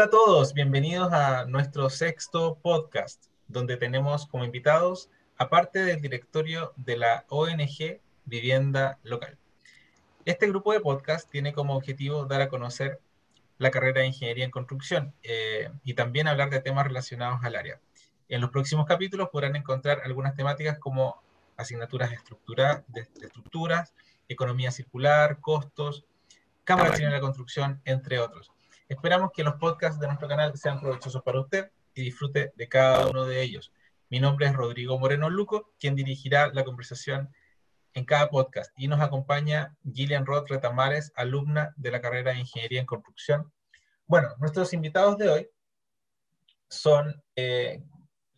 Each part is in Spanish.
Hola a todos, bienvenidos a nuestro sexto podcast, donde tenemos como invitados, aparte del directorio de la ONG Vivienda Local. Este grupo de podcast tiene como objetivo dar a conocer la carrera de Ingeniería en Construcción eh, y también hablar de temas relacionados al área. En los próximos capítulos podrán encontrar algunas temáticas como asignaturas de, estructura, de, estructuras, economía circular, costos, cámara de la construcción, entre otros. Esperamos que los podcasts de nuestro canal sean provechosos para usted y disfrute de cada uno de ellos. Mi nombre es Rodrigo Moreno Luco, quien dirigirá la conversación en cada podcast. Y nos acompaña Gillian Roth Retamares, alumna de la carrera de Ingeniería en Construcción. Bueno, nuestros invitados de hoy son eh,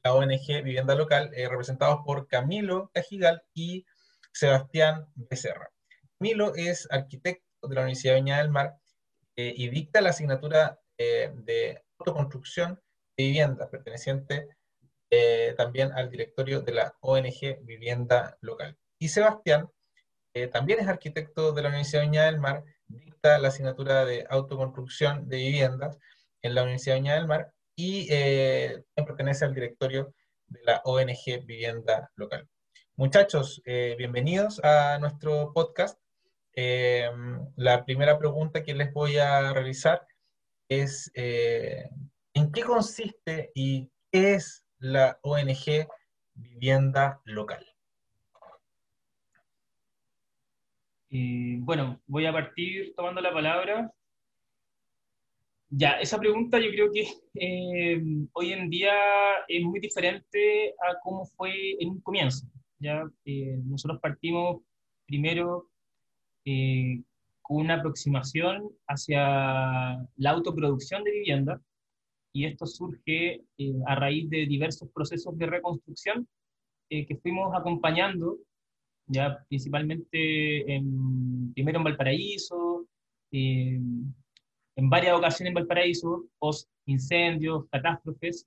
la ONG Vivienda Local, eh, representados por Camilo Cajigal y Sebastián Becerra. Camilo es arquitecto de la Universidad de Viña del Mar eh, y dicta la asignatura de autoconstrucción de vivienda, perteneciente también al directorio de la ONG Vivienda Local. Y Sebastián eh, también es arquitecto de la Universidad de Viña del Mar, dicta la asignatura de autoconstrucción de viviendas en la Universidad de Viña del Mar y eh, pertenece al directorio de la ONG Vivienda Local. Muchachos, eh, bienvenidos a nuestro podcast. La primera pregunta que les voy a realizar es, ¿en qué consiste y qué es la ONG Vivienda Local? bueno, voy a partir tomando la palabra. Ya, esa pregunta yo creo que eh, hoy en día es muy diferente a cómo fue en un comienzo. ¿ya? Eh, nosotros partimos primero eh, una aproximación hacia la autoproducción de vivienda y esto surge a raíz de diversos procesos de reconstrucción que fuimos acompañando ya principalmente en, primero en Valparaíso, en varias ocasiones en Valparaíso, post incendios, catástrofes,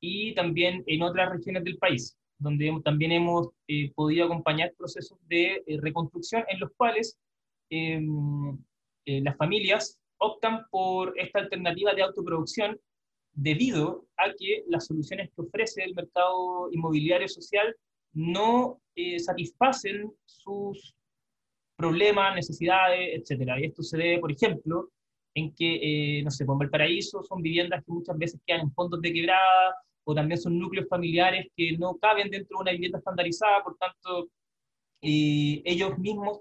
y también en otras regiones del país, donde también hemos eh, podido acompañar procesos de eh, reconstrucción en los cuales em, eh, las familias optan por esta alternativa de autoproducción debido a que las soluciones que ofrece el mercado inmobiliario social no satisfacen sus problemas, necesidades, etc. Y esto se debe, por ejemplo, en que, no sé, el paraíso son viviendas que muchas veces quedan en fondos de quebrada, o también son núcleos familiares que no caben dentro de una vivienda estandarizada, por tanto, eh, ellos mismos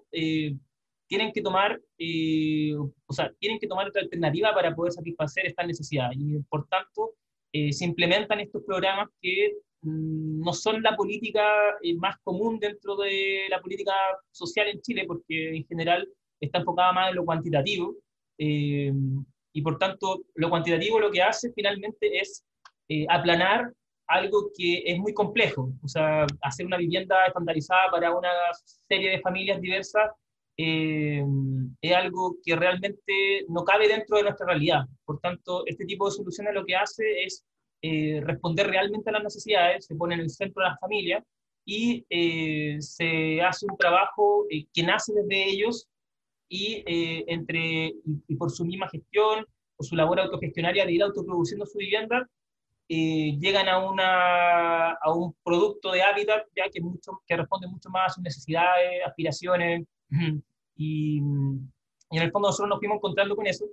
tienen que tomar, o sea, tienen que tomar otra alternativa para poder satisfacer esta necesidad. Y por tanto, se implementan estos programas que Mm, no son la política eh, más común dentro de la política social en Chile, porque en general está enfocada más en lo cuantitativo. Eh, y por tanto, lo cuantitativo lo que hace finalmente es eh, aplanar algo que es muy complejo. O sea, hacer una vivienda estandarizada para una serie de familias diversas es algo que realmente no cabe dentro de nuestra realidad. Por tanto, este tipo de soluciones lo que hace es eh, responder realmente a las necesidades, se pone en el centro de las familias y eh, se hace un trabajo eh, que nace desde ellos y, entre, y, por su misma gestión, por su labor autogestionaria de ir autoproduciendo su vivienda, llegan a, una, a un producto de hábitat ya que, mucho, que responde mucho más a sus necesidades, aspiraciones y, y en el fondo nosotros nos fuimos encontrando con eso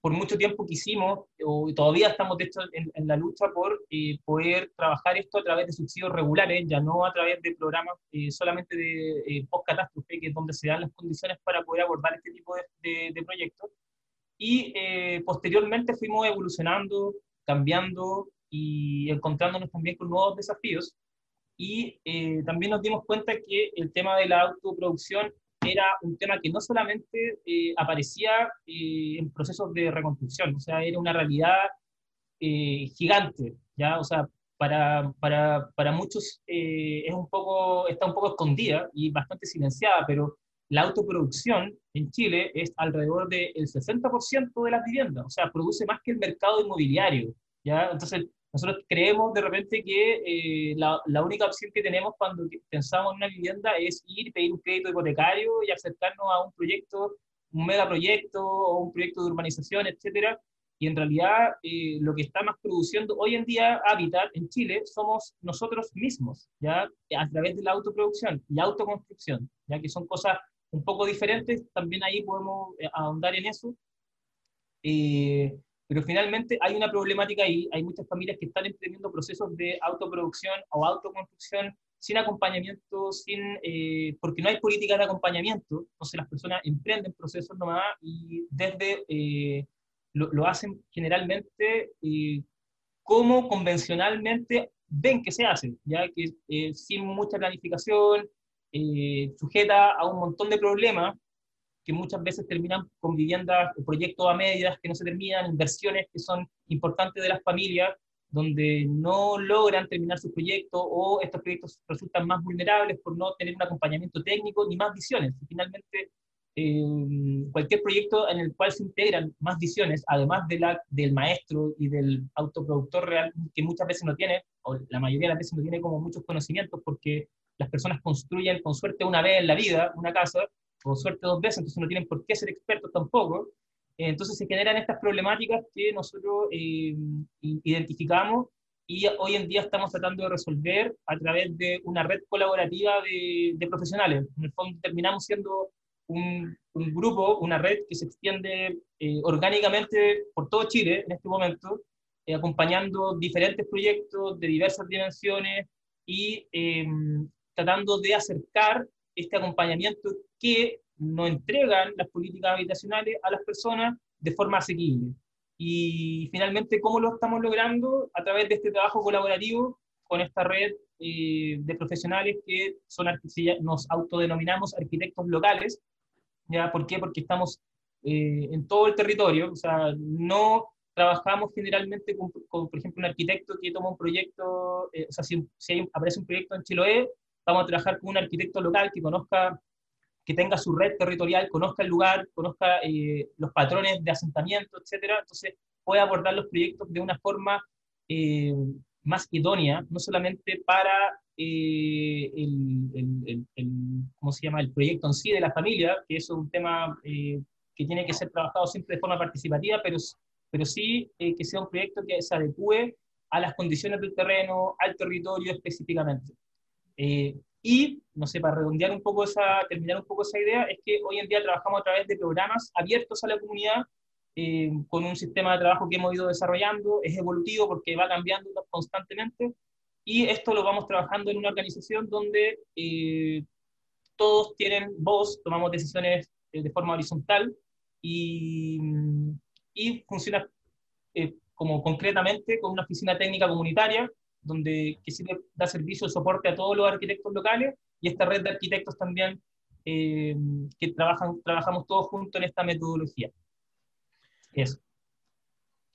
por mucho tiempo quisimos, o todavía estamos de hecho en, la lucha por eh, poder trabajar esto a través de subsidios regulares, ya no a través de programas eh, solamente de eh, post-catástrofe, que es donde se dan las condiciones para poder abordar este tipo de, de proyectos. Y posteriormente fuimos evolucionando, cambiando y encontrándonos también con nuevos desafíos. Y también nos dimos cuenta que el tema de la autoproducción era un tema que no solamente eh, aparecía eh, en procesos de reconstrucción, o sea, era una realidad eh, gigante, ¿ya? O sea, para, para, para muchos es un poco, está un poco escondida y bastante silenciada, pero la autoproducción en Chile es alrededor del 60% de las viviendas, o sea, produce más que el mercado inmobiliario, ¿ya? Entonces, nosotros creemos de repente que eh, la, la, única opción que tenemos cuando pensamos en una vivienda es ir, pedir un crédito hipotecario y acercarnos a un proyecto, un megaproyecto o un proyecto de urbanización, etcétera, y en realidad eh, lo que está más produciendo hoy en día Habitat en Chile somos nosotros mismos, ¿ya? A través de la autoproducción y autoconstrucción, ya que son cosas un poco diferentes, también ahí podemos eh, ahondar en eso. Eh, pero finalmente hay una problemática ahí, hay muchas familias que están emprendiendo procesos de autoproducción o autoconstrucción sin acompañamiento, sin, porque no hay política de acompañamiento, entonces las personas emprenden procesos nomás y desde lo, hacen generalmente eh, como convencionalmente ven que se hace, ya que eh, sin mucha planificación, eh, sujeta a un montón de problemas que muchas veces terminan con viviendas, proyectos a medias que no se terminan, inversiones que son importantes de las familias, donde no logran terminar sus proyectos o estos proyectos resultan más vulnerables por no tener un acompañamiento técnico ni más visiones. finalmente cualquier proyecto en el cual se integran más visiones, además de la, del maestro y del autoproductor real, que muchas veces no tiene, o la mayoría de las veces no tiene como muchos conocimientos, porque las personas construyen con suerte una vez en la vida una casa, con suerte dos veces, entonces no tienen por qué ser expertos tampoco. Entonces se generan estas problemáticas que nosotros eh, identificamos y hoy en día estamos tratando de resolver a través de una red colaborativa de, de profesionales. En el fondo terminamos siendo un, grupo, una red que se extiende eh, orgánicamente por todo Chile en este momento, eh, acompañando diferentes proyectos de diversas dimensiones y em, tratando de acercar este acompañamiento que nos entregan las políticas habitacionales a las personas de forma asequible. Y finalmente, ¿cómo lo estamos logrando? A través de este trabajo colaborativo con esta red eh, de profesionales que son, nos autodenominamos arquitectos locales, ¿ya? ¿Por qué? Porque estamos eh, en todo el territorio, o sea, no trabajamos generalmente con, por ejemplo, un arquitecto que toma un proyecto, eh, o sea, si, si aparece un proyecto en Chiloé, vamos a trabajar con un arquitecto local que conozca, que tenga su red territorial, conozca el lugar, conozca eh, los patrones de asentamiento, etcétera, entonces puede abordar los proyectos de una forma más idónea, no solamente para eh, el, ¿cómo se llama? el proyecto en sí de la familia, que es un tema eh, que tiene que ser trabajado siempre de forma participativa, pero, pero sí eh, que sea un proyecto que se adecue a las condiciones del terreno, al territorio específicamente. Y, no sé, para redondear un poco esa, terminar un poco esa idea, es que hoy en día trabajamos a través de programas abiertos a la comunidad, con un sistema de trabajo que hemos ido desarrollando, es evolutivo porque va cambiando constantemente, y esto lo vamos trabajando en una organización donde eh, todos tienen voz, tomamos decisiones eh, de forma horizontal y, y funciona eh, como concretamente con una oficina técnica comunitaria donde que sirve, da servicio de soporte a todos los arquitectos locales y esta red de arquitectos también que trabajan, trabajamos todos juntos en esta metodología. Eso.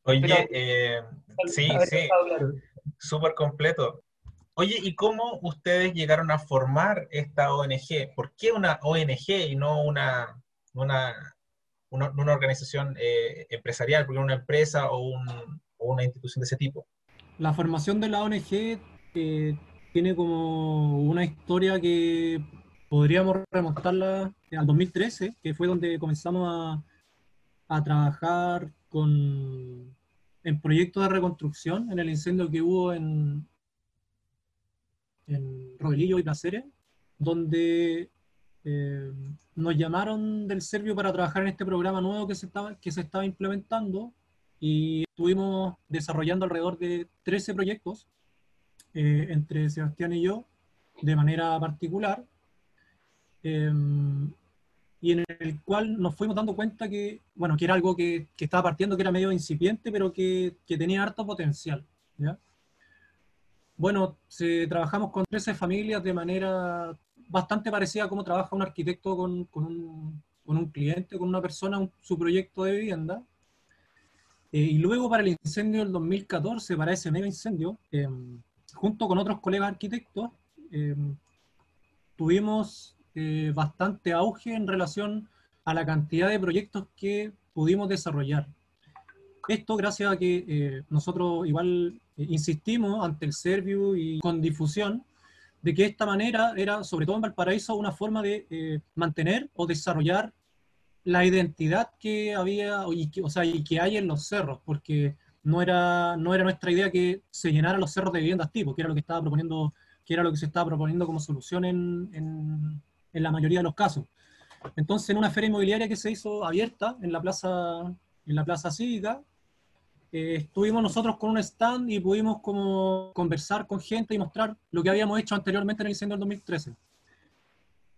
Oye, sí, sí súper completo. Oye, ¿y cómo ustedes llegaron a formar esta ONG? ¿Por qué una ONG y no una, una, una, organización eh, empresarial, porque una empresa o, una institución de ese tipo? La formación de la ONG eh, tiene como una historia que podríamos remontarla al 2013, que fue donde comenzamos a, trabajar con en proyectos de reconstrucción en el incendio que hubo en, en Rodelillo y Placeres, donde eh, nos llamaron del Servio para trabajar en este programa nuevo que se estaba, que se estaba implementando y estuvimos desarrollando alrededor de 13 proyectos eh, entre Sebastián y yo de manera particular. Eh, y en el cual nos fuimos dando cuenta que, bueno, que era algo que, que estaba partiendo, que era medio incipiente, pero que, que tenía harto potencial. ¿ya? Bueno, trabajamos con 13 familias de manera bastante parecida a cómo trabaja un arquitecto con, con, un, con un, cliente, con una persona, su proyecto de vivienda. Eh, y luego para el incendio del 2014, para ese mega incendio, eh, junto con otros colegas arquitectos, eh, tuvimos bastante auge en relación a la cantidad de proyectos que pudimos desarrollar. Esto gracias a que nosotros igual insistimos ante el Servio y con difusión de que esta manera era, sobre todo en Valparaíso, una forma de mantener o desarrollar la identidad que había, y que, o sea, y que hay en los cerros, porque no era, no era nuestra idea que se llenaran los cerros de viviendas tipo, que era lo que estaba proponiendo, que era lo que se estaba proponiendo como solución en, en, en la mayoría de los casos. Entonces, en una feria inmobiliaria que se hizo abierta en la plaza, en la plaza cívica, eh, estuvimos nosotros con un stand y pudimos como conversar con gente y mostrar lo que habíamos hecho anteriormente en el incendio del 2013.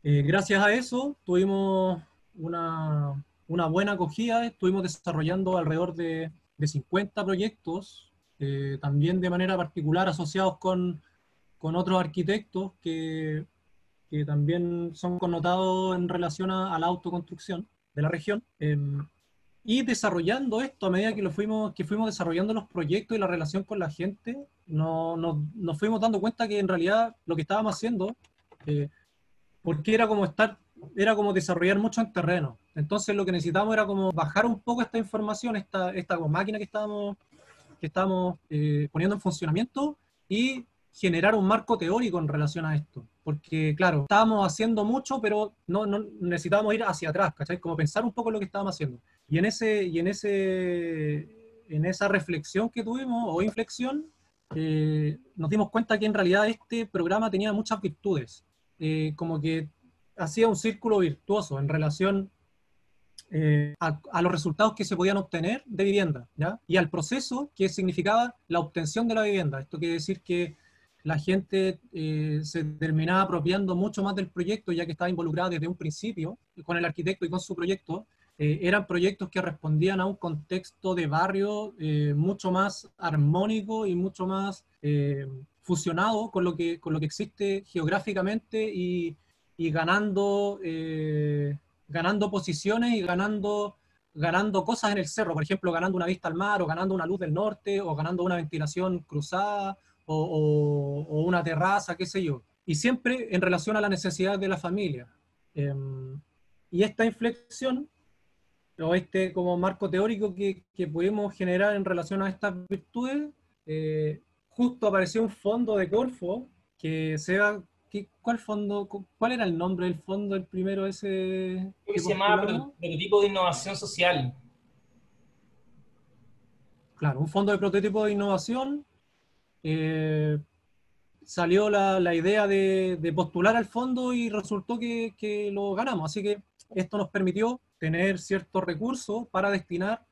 Eh, gracias a eso tuvimos una, una, buena acogida, estuvimos desarrollando alrededor de, de 50 proyectos, eh, también de manera particular asociados con, con otros arquitectos que, que, también son connotados en relación a, a la autoconstrucción de la región. Em, y desarrollando esto a medida que, lo fuimos, que fuimos desarrollando los proyectos y la relación con la gente, no, no, nos fuimos dando cuenta que en realidad lo que estábamos haciendo, eh, porque era como estar, era como desarrollar mucho en terreno. Entonces lo que necesitábamos era como bajar un poco esta información, esta, esta máquina que estábamos, que estábamos eh, poniendo en funcionamiento y generar un marco teórico en relación a esto. Porque, claro, estábamos haciendo mucho, pero no, no necesitábamos ir hacia atrás, ¿cachai? Como pensar un poco lo que estábamos haciendo. Y en, ese, y en, ese, en esa reflexión que tuvimos, o inflexión, eh, nos dimos cuenta que en realidad este programa tenía muchas virtudes. Eh, como que hacía un círculo virtuoso en relación eh, a, a, los resultados que se podían obtener de vivienda, ¿ya? Y al proceso que significaba la obtención de la vivienda. Esto quiere decir que la gente eh, se terminaba apropiando mucho más del proyecto, ya que estaba involucrada desde un principio con el arquitecto y con su proyecto. Eh, eran proyectos que respondían a un contexto de barrio eh, mucho más armónico y mucho más eh, fusionado con lo, que, con lo que existe geográficamente y, y ganando, eh, ganando posiciones y ganando, ganando cosas en el cerro, por ejemplo, ganando una vista al mar o ganando una luz del norte o ganando una ventilación cruzada o, o, o una terraza, qué sé yo. Y siempre en relación a la necesidad de la familia. Eh, y esta inflexión o este como marco teórico que, que pudimos generar en relación a estas virtudes, eh, justo apareció un fondo de Corfo que sea ¿Cuál fondo? ¿Cuál era el nombre del fondo, el primero ese? Que se llamaba Prototipo de Innovación Social. Claro, un fondo de prototipo de innovación. Eh, salió la, la idea de, de, postular al fondo y resultó que, que, lo ganamos. Así que esto nos permitió tener ciertos recursos para destinar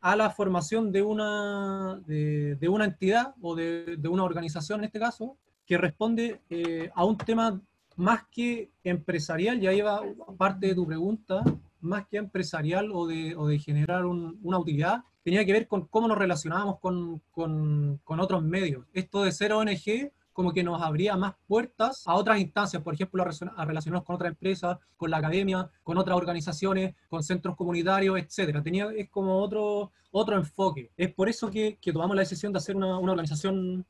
a la formación de una, de, de una entidad o de, de, una organización en este caso, que responde eh, a un tema más que empresarial, ya iba parte de tu pregunta, más que empresarial o de, o de generar un, una utilidad, tenía que ver con cómo nos relacionábamos con, con, con otros medios. Esto de ser ONG como que nos abría más puertas a otras instancias, por ejemplo, a relacionarnos con otras empresas, con la academia, con otras organizaciones, con centros comunitarios, etcétera. Tenía, es como otro, otro enfoque. Es por eso que, que tomamos la decisión de hacer una, una organización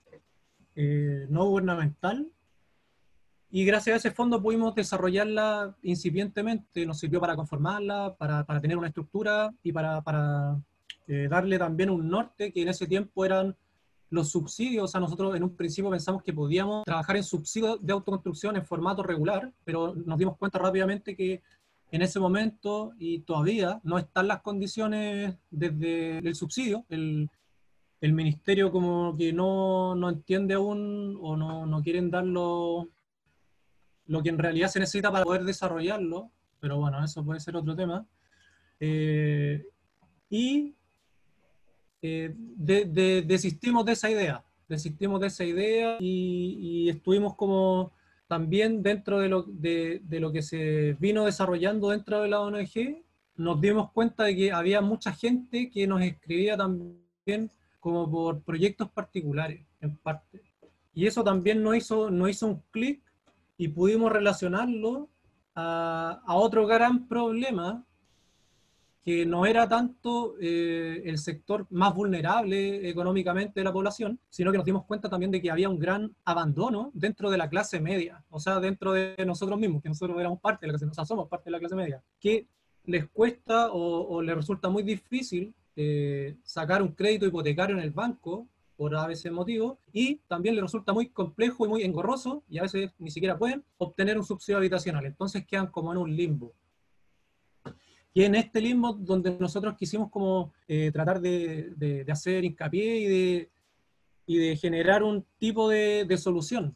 eh, no gubernamental y gracias a ese fondo pudimos desarrollarla incipientemente, nos sirvió para conformarla, para, para tener una estructura y para, para eh, darle también un norte, que en ese tiempo eran los subsidios, o sea, nosotros en un principio pensamos que podíamos trabajar en subsidios de autoconstrucción en formato regular, pero nos dimos cuenta rápidamente que en ese momento y todavía no están las condiciones desde el subsidio. El, el ministerio como que no, no entiende aún o no, no quieren darlo lo que en realidad se necesita para poder desarrollarlo, pero bueno, eso puede ser otro tema. Eh, y eh, de, de, desistimos de esa idea, desistimos de esa idea y, y estuvimos como también dentro de lo, de, de lo, que se vino desarrollando dentro de la ONG, nos dimos cuenta de que había mucha gente que nos escribía también como por proyectos particulares, en parte. Y eso también nos hizo, nos hizo un clic y pudimos relacionarlo a, a otro gran problema que no era tanto eh, el sector más vulnerable económicamente de la población, sino que nos dimos cuenta también de que había un gran abandono dentro de la clase media, o sea, dentro de nosotros mismos, que nosotros éramos parte de la clase o sea, somos parte de la clase media, que les cuesta o, o les resulta muy difícil eh, sacar un crédito hipotecario en el banco por a veces motivo, y también les resulta muy complejo y muy engorroso, y a veces ni siquiera pueden obtener un subsidio habitacional. Entonces quedan como en un limbo. y en este limbo donde nosotros quisimos como eh, tratar de, de, hacer hincapié y de, y de generar un tipo de, de solución.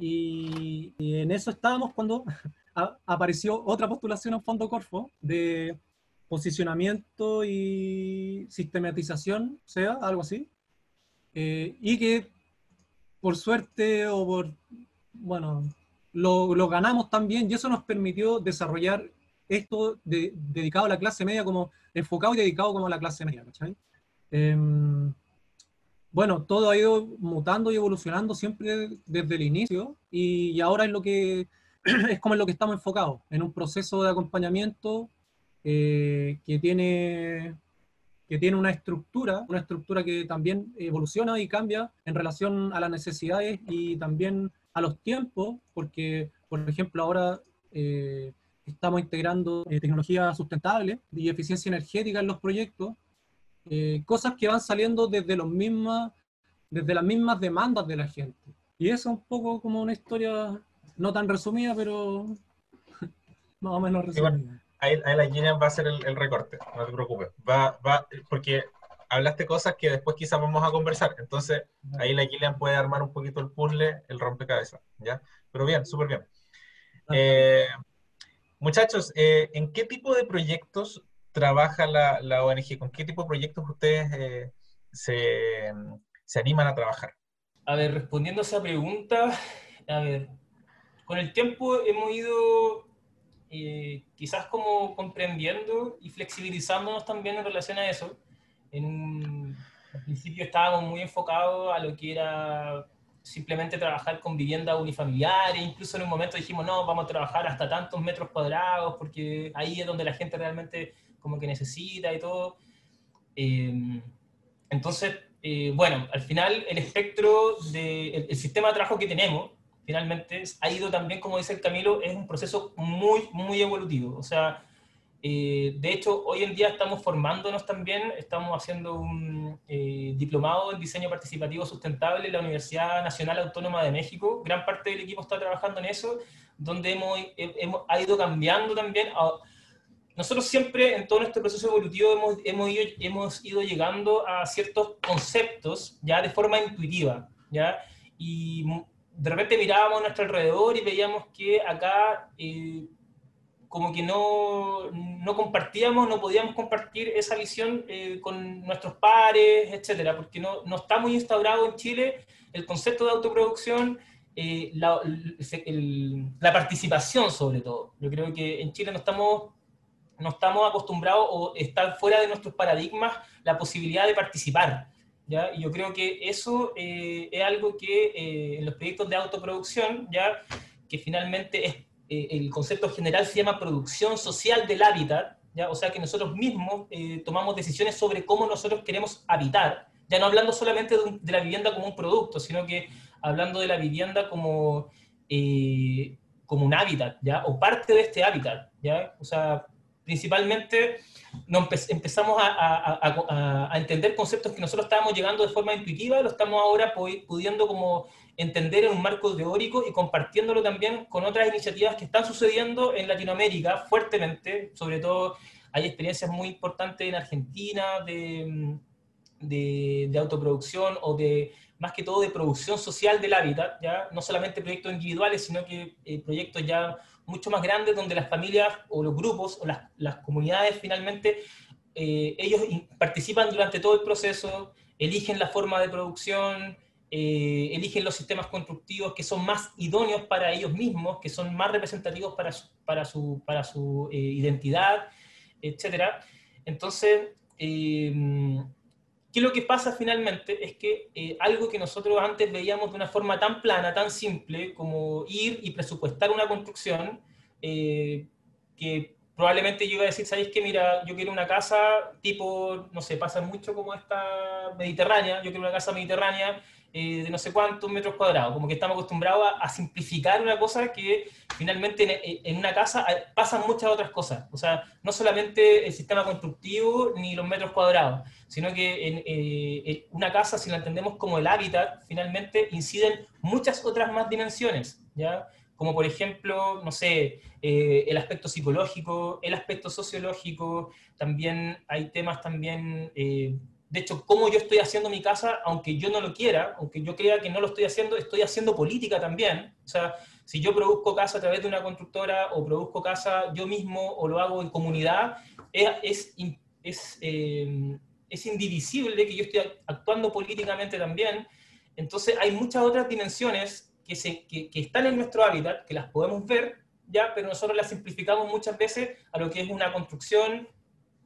Y, en eso estábamos cuando apareció otra postulación a Fondo Corfo de posicionamiento y sistematización, sea, algo así, eh, y que por suerte o por, bueno, lo, ganamos también y eso nos permitió desarrollar esto dedicado a la clase media, como enfocado y dedicado como a la clase media, em, bueno, todo ha ido mutando y evolucionando siempre desde el inicio y, ahora es lo que es como en lo que estamos enfocados, en un proceso de acompañamiento eh, que tiene que tiene una estructura, una estructura que también evoluciona y cambia en relación a las necesidades y también a los tiempos, porque, por ejemplo, ahora eh, estamos integrando eh, tecnología sustentable y eficiencia energética en los proyectos, eh, cosas que van saliendo desde, los mismas, desde las mismas demandas de la gente. Y eso es un poco como una historia no tan resumida, pero más o menos resumida. Ahí, la Gillian va a hacer el, recorte, no te preocupes. Va, va, porque hablaste cosas que después quizás vamos a conversar. Entonces, ahí la Gillian puede armar un poquito el puzzle, el rompecabezas, ¿ya? Pero bien, súper bien. Eh, Muchachos, eh, ¿en qué tipo de proyectos trabaja la, la, ONG? ¿Con qué tipo de proyectos ustedes eh, se, se, animan a trabajar? A ver, respondiendo a esa pregunta, a ver, con el tiempo hemos ido eh, quizás como comprendiendo y flexibilizándonos también en relación a eso. En al principio estábamos muy enfocados a lo que era simplemente trabajar con viviendas unifamiliares, incluso en un momento dijimos, no, vamos a trabajar hasta tantos metros cuadrados, porque ahí es donde la gente realmente como que necesita y todo. Eh, entonces, eh, bueno, al final el espectro del el sistema de trabajo que tenemos, finalmente, ha ido también, como dice el Camilo, es un proceso muy, muy evolutivo. O sea, eh, de hecho, hoy en día estamos formándonos también, estamos haciendo un eh, diplomado en diseño participativo sustentable en la Universidad Nacional Autónoma de México. Gran parte del equipo está trabajando en eso, donde hemos, hemos ha ido cambiando también. nosotros siempre en todo nuestro proceso evolutivo hemos, hemos, ido, hemos ido llegando a ciertos conceptos ya de forma intuitiva, ¿ya? Y de repente mirábamos a nuestro alrededor y veíamos que acá... Eh, como que no, no, compartíamos, no podíamos compartir esa visión eh, con nuestros pares, etcétera, porque no, no, está muy instaurado en Chile el concepto de autoproducción, eh, la, la, participación sobre todo. Yo creo que en Chile no estamos, no estamos acostumbrados o está fuera de nuestros paradigmas la posibilidad de participar. ¿Ya? Y yo creo que eso eh, es algo que en los proyectos de autoproducción, ya que finalmente es eh, el concepto general se llama producción social del hábitat, ¿ya? o sea que nosotros mismos eh, tomamos decisiones sobre cómo nosotros queremos habitar, ya no hablando solamente de, la vivienda como un producto, sino que hablando de la vivienda como, eh, como un hábitat, ¿ya? o parte de este hábitat. ¿ya? O sea, principalmente empezamos a, entender conceptos que nosotros estábamos llegando de forma intuitiva, lo estamos ahora pudiendo como entender en un marco teórico y compartiéndolo también con otras iniciativas que están sucediendo en Latinoamérica fuertemente, sobre todo hay experiencias muy importantes en Argentina de, de, autoproducción o de, más que todo, de producción social del hábitat, ¿ya? no solamente proyectos individuales, sino que eh, proyectos ya mucho más grandes donde las familias o los grupos o las, comunidades finalmente, eh, ellos participan durante todo el proceso, eligen la forma de producción, eh, eligen los sistemas constructivos que son más idóneos para ellos mismos, que son más representativos para su, para su, para su eh, identidad, etc. Entonces, eh, ¿qué es lo que pasa finalmente? Es que algo que nosotros antes veíamos de una forma tan plana, tan simple, como ir y presupuestar una construcción, que probablemente yo iba a decir, ¿sabéis qué? Mira, yo quiero una casa tipo, no sé, pasa mucho como esta mediterránea, yo quiero una casa mediterránea eh, de no sé cuántos metros cuadrados, como que estamos acostumbrados a, simplificar una cosa que finalmente en, una casa pasan muchas otras cosas, o sea, no solamente el sistema constructivo ni los metros cuadrados, sino que en, eh, una casa, si la entendemos como el hábitat, finalmente inciden muchas otras más dimensiones, ¿ya? como por ejemplo, no sé, eh, el aspecto psicológico, el aspecto sociológico, también hay temas también, eh, de hecho, cómo yo estoy haciendo mi casa, aunque yo no lo quiera, aunque yo crea que no lo estoy haciendo, estoy haciendo política también. O sea, si yo produzco casa a través de una constructora o produzco casa yo mismo o lo hago en comunidad, es, es, eh, es indivisible que yo estoy actuando políticamente también. Entonces hay muchas otras dimensiones que, se, que, están en nuestro hábitat, que las podemos ver, ya, pero nosotros las simplificamos muchas veces a lo que es una construcción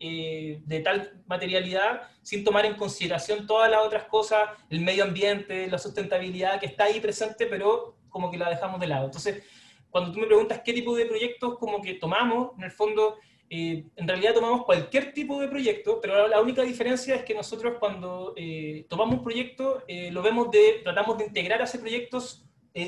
eh, de tal materialidad, sin tomar en consideración todas las otras cosas, el medio ambiente, la sustentabilidad que está ahí presente, pero como que la dejamos de lado. Entonces, cuando tú me preguntas qué tipo de proyectos como que tomamos, en el fondo, eh, en realidad tomamos cualquier tipo de proyecto, pero la única diferencia es que nosotros cuando eh, tomamos un proyecto, lo vemos de, tratamos de integrar a ese proyecto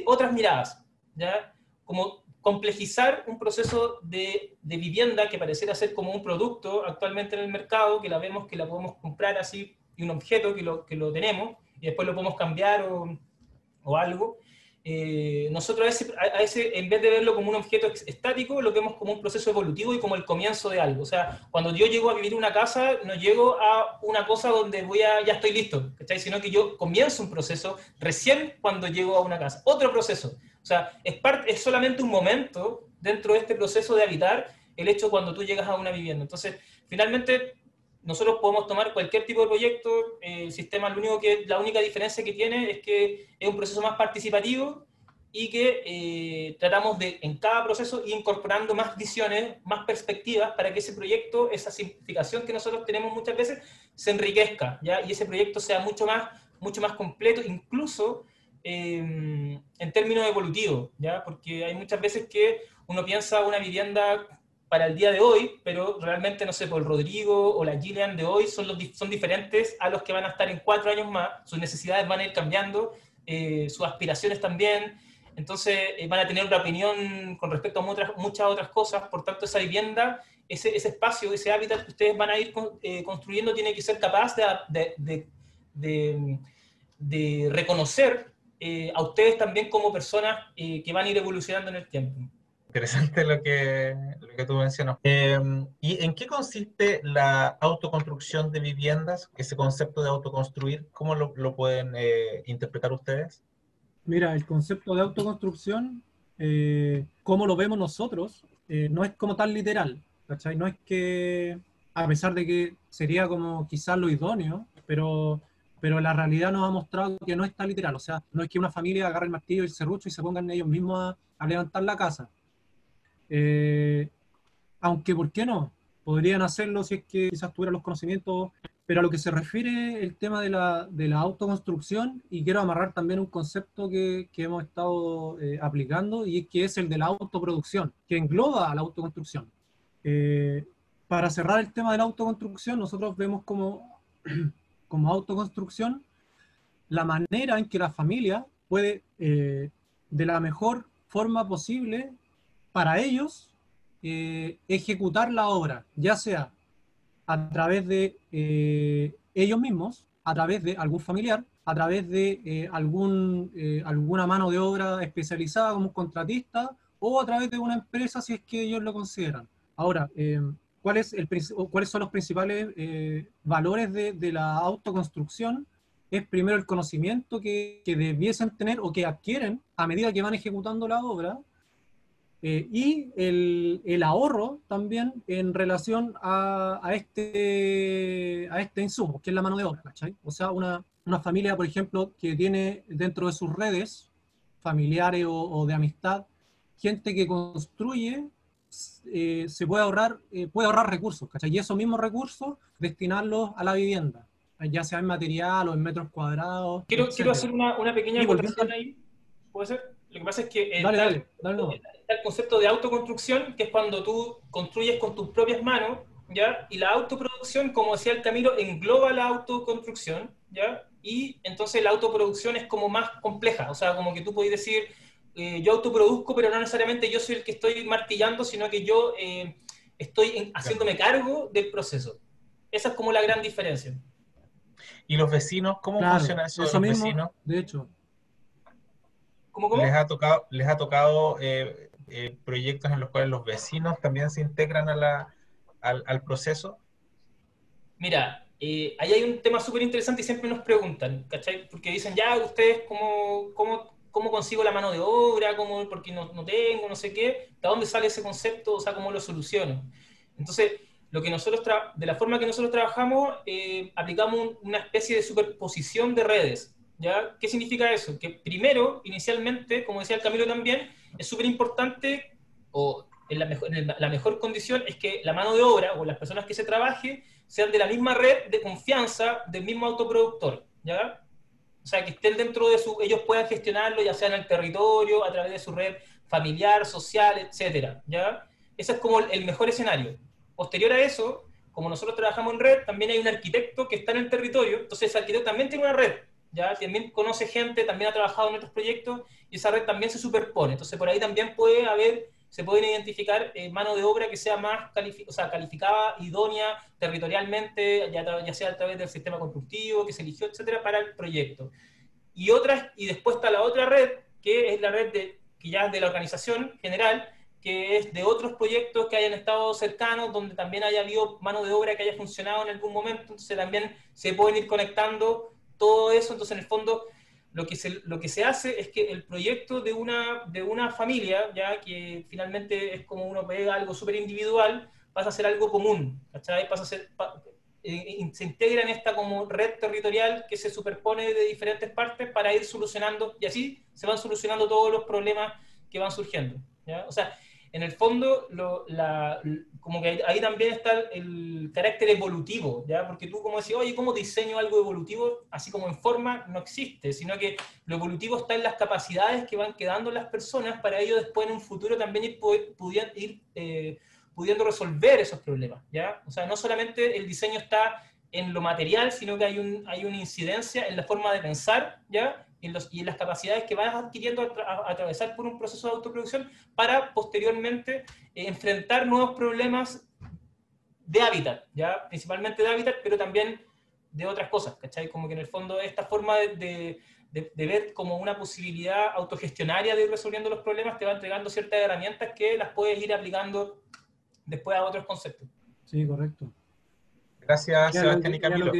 otras miradas, ¿ya? Como complejizar un proceso de, de, vivienda que pareciera ser como un producto actualmente en el mercado, que la vemos que la podemos comprar así, y un objeto que lo, que lo tenemos, y después lo podemos cambiar o, o algo, eh, nosotros a ese, a ese, en vez de verlo como un objeto estático, lo vemos como un proceso evolutivo y como el comienzo de algo. O sea, cuando yo llego a vivir una casa, no llego a una cosa donde voy a, ya estoy listo, ¿cachai? Sino que yo comienzo un proceso recién cuando llego a una casa. Otro proceso. O sea, es, parte, es solamente un momento dentro de este proceso de habitar el hecho cuando tú llegas a una vivienda. Entonces, finalmente, nosotros podemos tomar cualquier tipo de proyecto, eh, el sistema lo único que, la única diferencia que tiene es que es un proceso más participativo y que eh, tratamos de en cada proceso ir incorporando más visiones, más perspectivas para que ese proyecto, esa simplificación que nosotros tenemos muchas veces, se enriquezca ¿ya? y ese proyecto sea mucho más, mucho más completo, incluso eh, en términos evolutivos, ¿ya? porque hay muchas veces que uno piensa una vivienda para el día de hoy, pero realmente, no sé, por el Rodrigo o la Gillian de hoy son, los, son diferentes a los que van a estar en cuatro años más, sus necesidades van a ir cambiando, eh, sus aspiraciones también, entonces eh, van a tener una opinión con respecto a otras, muchas otras cosas, por tanto esa vivienda, ese, ese espacio, ese hábitat que ustedes van a ir eh, construyendo tiene que ser capaz de, de, de, de reconocer a ustedes también como personas que van a ir evolucionando en el tiempo interesante lo que, lo que tú mencionas. Em, ¿Y en qué consiste la autoconstrucción de viviendas? Ese concepto de autoconstruir, ¿cómo lo, lo pueden eh, interpretar ustedes? Mira, el concepto de autoconstrucción, eh, como lo vemos nosotros, eh, no es como tan literal, ¿cachai? No es que, a pesar de que sería como quizás lo idóneo, pero pero la realidad nos ha mostrado que no está literal, o sea, no es que una familia agarre el martillo y el serrucho y se pongan ellos mismos a levantar la casa, eh, aunque, ¿por qué no? Podrían hacerlo si es que quizás tuvieran los conocimientos, pero a lo que se refiere el tema de la, de la autoconstrucción, y quiero amarrar también un concepto que, que hemos estado eh, aplicando, y es que es el de la autoproducción, que engloba a la autoconstrucción. Eh, para cerrar el tema de la autoconstrucción, nosotros vemos como, como autoconstrucción la manera en que la familia puede, de la mejor forma posible, para ellos eh, ejecutar la obra, ya sea a través de eh, ellos mismos, a través de algún familiar, a través de eh, algún, alguna mano de obra especializada como un contratista o a través de una empresa si es que ellos lo consideran. Ahora, ¿cuál es el, ¿cuáles son los principales valores de, de, la autoconstrucción? Es primero el conocimiento que, que debiesen tener o que adquieren a medida que van ejecutando la obra, eh, y el, el, ahorro también en relación a, a, este, a este insumo, que es la mano de obra, ¿cachai? O sea, una, una familia, por ejemplo, que tiene dentro de sus redes familiares o, o de amistad, gente que construye, eh, se puede ahorrar, eh, puede ahorrar recursos, ¿cachai? Y esos mismos recursos destinarlos a la vivienda, ya sea en material o en metros cuadrados. Quiero, quiero hacer una, una pequeña acotación ahí, ¿puede ser? Lo que pasa es que dale, dale, dale, el concepto de autoconstrucción, que es cuando tú construyes con tus propias manos, ¿ya? Y la autoproducción, como decía el Camilo, engloba la autoconstrucción, ¿ya? Y entonces la autoproducción es como más compleja, o sea, como que tú puedes decir, eh, yo autoproduzco, pero no necesariamente yo soy el que estoy martillando, sino que yo eh, estoy haciéndome cargo del proceso. Esa es como la gran diferencia. ¿Y los vecinos? ¿Cómo funciona eso, eso mismo, De hecho, ¿Les ha tocado, les ha tocado eh, eh, proyectos en los cuales los vecinos también se integran a la, al, proceso? Mira, eh, ahí hay un tema súper interesante y siempre nos preguntan, ¿cachai? Porque dicen, ya, ustedes, ¿cómo, cómo, cómo consigo la mano de obra? ¿Cómo, porque no, no tengo, no sé qué? ¿De dónde sale ese concepto? O sea, ¿cómo lo soluciono? Entonces, lo que nosotros de la forma que nosotros trabajamos, eh, aplicamos una especie de superposición de redes. ¿ya? ¿Qué significa eso? Que primero, inicialmente, como decía el Camilo también, es súper importante, o en la, mejor, la mejor condición es que la mano de obra o las personas que se trabaje sean de la misma red de confianza del mismo autoproductor. ¿ya? O sea, que estén dentro de su, ellos puedan gestionarlo, ya sea en el territorio, a través de su red familiar, social, etcétera, ¿ya? Ese es como el mejor escenario. Posterior a eso, como nosotros trabajamos en red, también hay un arquitecto que está en el territorio, entonces ese arquitecto también tiene una red, ¿ya? También conoce gente, también ha trabajado en otros proyectos, y esa red también se superpone. Entonces por ahí también puede haber, se pueden identificar eh, mano de obra que sea más o sea, calificada, idónea territorialmente, ya, ya sea a través del sistema constructivo que se eligió, etcétera, para el proyecto. Y otras, y después está la otra red, que es la red de, que ya es de la organización general, que es de otros proyectos que hayan estado cercanos, donde también haya habido mano de obra que haya funcionado en algún momento, entonces también se pueden ir conectando todo eso, entonces en el fondo lo que se, lo que se hace es que el proyecto de una, de una familia, ya que finalmente es como uno ve algo súper individual, pasa a ser algo común, ¿cachai? Pasa a ser, eh, se integra en esta como red territorial que se superpone de diferentes partes para ir solucionando, y así se van solucionando todos los problemas que van surgiendo. ¿ya? O sea, en el fondo, como que ahí también está el carácter evolutivo, ¿ya? Porque tú como decías, oye, ¿cómo diseño algo evolutivo? Así como en forma no existe, sino que lo evolutivo está en las capacidades que van quedando las personas para ello después en un futuro también ir, ir eh, pudiendo resolver esos problemas, ¿ya? O sea, no solamente el diseño está en lo material, sino que hay, un, hay una incidencia en la forma de pensar, ¿ya? Y en las capacidades que vas adquiriendo a, atravesar por un proceso de autoproducción para posteriormente eh, enfrentar nuevos problemas de hábitat, ¿ya? principalmente de hábitat, pero también de otras cosas, ¿cachai? Como que en el fondo esta forma de, de, ver como una posibilidad autogestionaria de ir resolviendo los problemas te va entregando ciertas herramientas que las puedes ir aplicando después a otros conceptos. Sí, correcto. Gracias, Sebastián y Camilo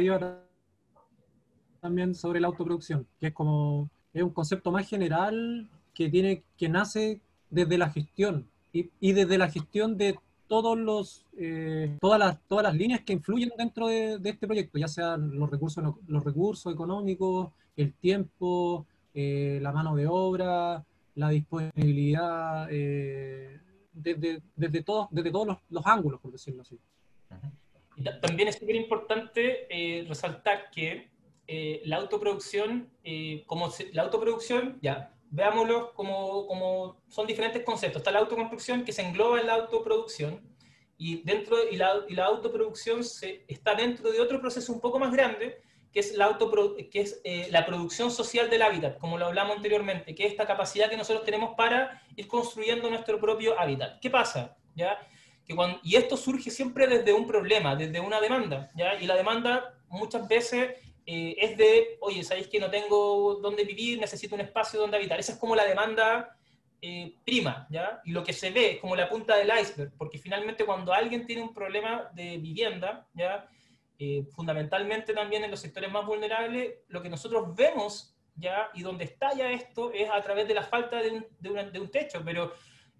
también sobre la autoproducción, que es como es un concepto más general que tiene que nace desde la gestión y, desde la gestión de todos los eh, todas las todas las líneas que influyen dentro de, este proyecto, ya sean los recursos los recursos económicos, el tiempo, eh, la mano de obra, la disponibilidad, eh, desde, desde, todos, desde todos los, los, ángulos, por decirlo así. También es súper importante resaltar que eh, la autoproducción, eh, como la autoproducción, ya, veámoslo como, como, son diferentes conceptos. Está la autoconstrucción que se engloba en la autoproducción y, dentro y, la, y la autoproducción se, está dentro de otro proceso un poco más grande que es, la, que es eh, la producción social del hábitat, como lo hablamos anteriormente, que es esta capacidad que nosotros tenemos para ir construyendo nuestro propio hábitat. ¿Qué pasa? ¿Ya? Que cuando, y esto surge siempre desde un problema, desde una demanda, ¿ya? y la demanda muchas veces eh, es de, oye, ¿sabéis que no tengo dónde vivir, necesito un espacio donde habitar? Esa es como la demanda eh, prima, ¿ya? Y lo que se ve es como la punta del iceberg, porque finalmente cuando alguien tiene un problema de vivienda, ¿ya? Eh, fundamentalmente también en los sectores más vulnerables, lo que nosotros vemos, ¿ya? Y donde está ya esto es a través de la falta de un techo, pero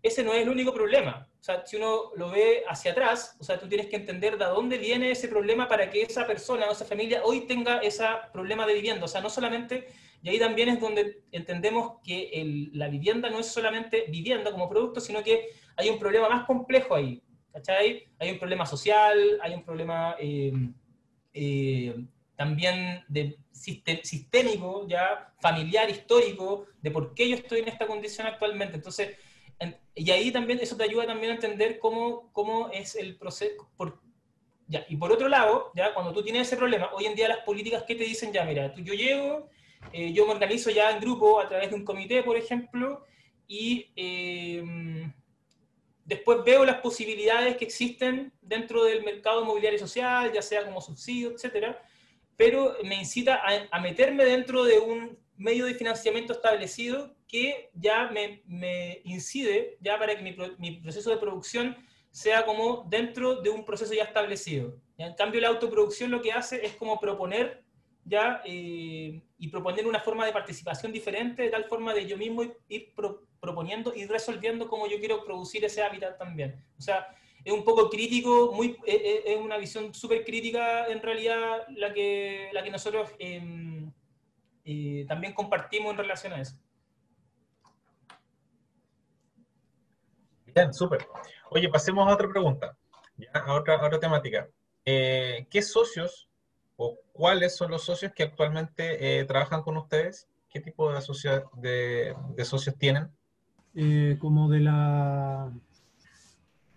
ese no es el único problema. O sea, si uno lo ve hacia atrás, o sea, tú tienes que entender de dónde viene ese problema para que esa persona o esa familia hoy tenga ese problema de vivienda. O sea, no solamente, y ahí también es donde entendemos que la vivienda no es solamente vivienda como producto, sino que hay un problema más complejo ahí. ¿Cachai? Hay un problema social, hay un problema eh, eh, también de sistémico, ya familiar, histórico, de por qué yo estoy en esta condición actualmente. Entonces, y ahí también eso te ayuda también a entender cómo, cómo es el proceso. Por, ya, y por otro lado, ya cuando tú tienes ese problema, hoy en día las políticas que te dicen, ya mira, tú, yo llego, eh, yo me organizo ya en grupo a través de un comité, por ejemplo, y eh, después veo las posibilidades que existen dentro del mercado inmobiliario social, ya sea como subsidio, etcétera, pero me incita a, a meterme dentro de un medio de financiamiento establecido que ya me, me incide, ya para que mi, mi, proceso de producción sea como dentro de un proceso ya establecido. En cambio, la autoproducción lo que hace es como proponer ya eh, y proponer una forma de participación diferente, de tal forma de yo mismo ir proponiendo y resolviendo cómo yo quiero producir ese hábitat también. O sea, es un poco crítico, muy, es, una visión súper crítica en realidad la que, la que nosotros em, eh, también compartimos en relación a eso. Bien, súper. Oye, pasemos a otra pregunta, a, otra, otra temática. Eh, ¿Qué socios o cuáles son los socios que actualmente eh, trabajan con ustedes? ¿Qué tipo de, de, socios tienen? Eh, como de la,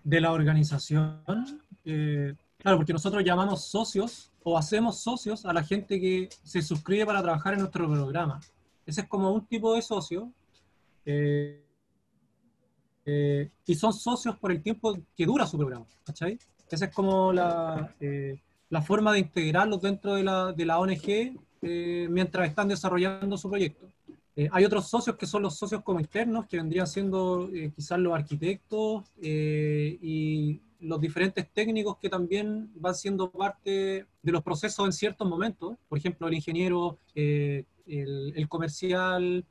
de la organización. claro, porque nosotros llamamos socios o hacemos socios a la gente que se suscribe para trabajar en nuestro programa. Ese es como un tipo de socio. Eh, y son socios por el tiempo que dura su programa, ¿cachai? Esa es como la, eh, la forma de integrarlos dentro de la, de la ONG eh, mientras están desarrollando su proyecto. hay otros socios que son los socios como internos, que vendrían siendo quizás los arquitectos y los diferentes técnicos que también van siendo parte de los procesos en ciertos momentos. Por ejemplo, el ingeniero, el, el, comercial,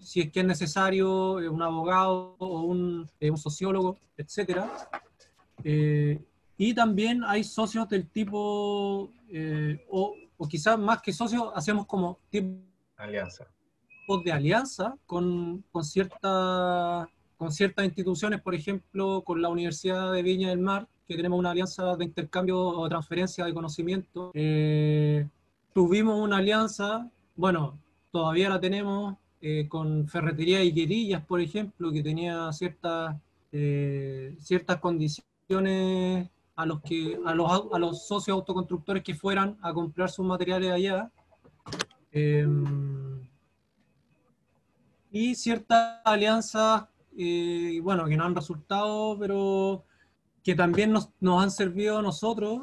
si es que es necesario, eh, un abogado o un, eh, un sociólogo, etc. Eh, y también hay socios del tipo, o, o, quizás más que socios, hacemos como tipo alianza. de alianza con, con, cierta, con ciertas instituciones, por ejemplo, con la Universidad de Viña del Mar, que tenemos una alianza de intercambio o transferencia de conocimiento. tuvimos una alianza, bueno, todavía la tenemos eh, con Ferretería y Guerillas, por ejemplo, que tenía ciertas, eh, ciertas condiciones a los, que, a, los, a los socios autoconstructores que fueran a comprar sus materiales allá. Em, y ciertas alianzas, eh, bueno, que no han resultado, pero que también nos, nos han servido a nosotros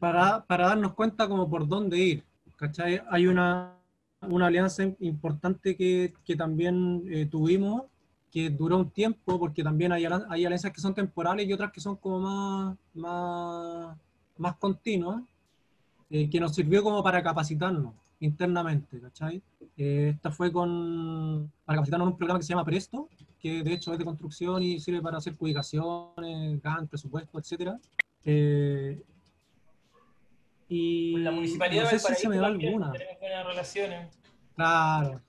para, para darnos cuenta como por dónde ir. ¿cachai? Hay una, una alianza importante que, que también eh, tuvimos, que duró un tiempo, porque también hay, hay, alianzas que son temporales y otras que son como más, más, más continuas, eh, que nos sirvió como para capacitarnos internamente, ¿cachai? Eh, esta fue con, para capacitarnos en un programa que se llama Presto, que de hecho es de construcción y sirve para hacer publicaciones, GAN, presupuesto, etc. Y la municipalidad no sé si se me da alguna. Tenemos buenas relaciones. Claro.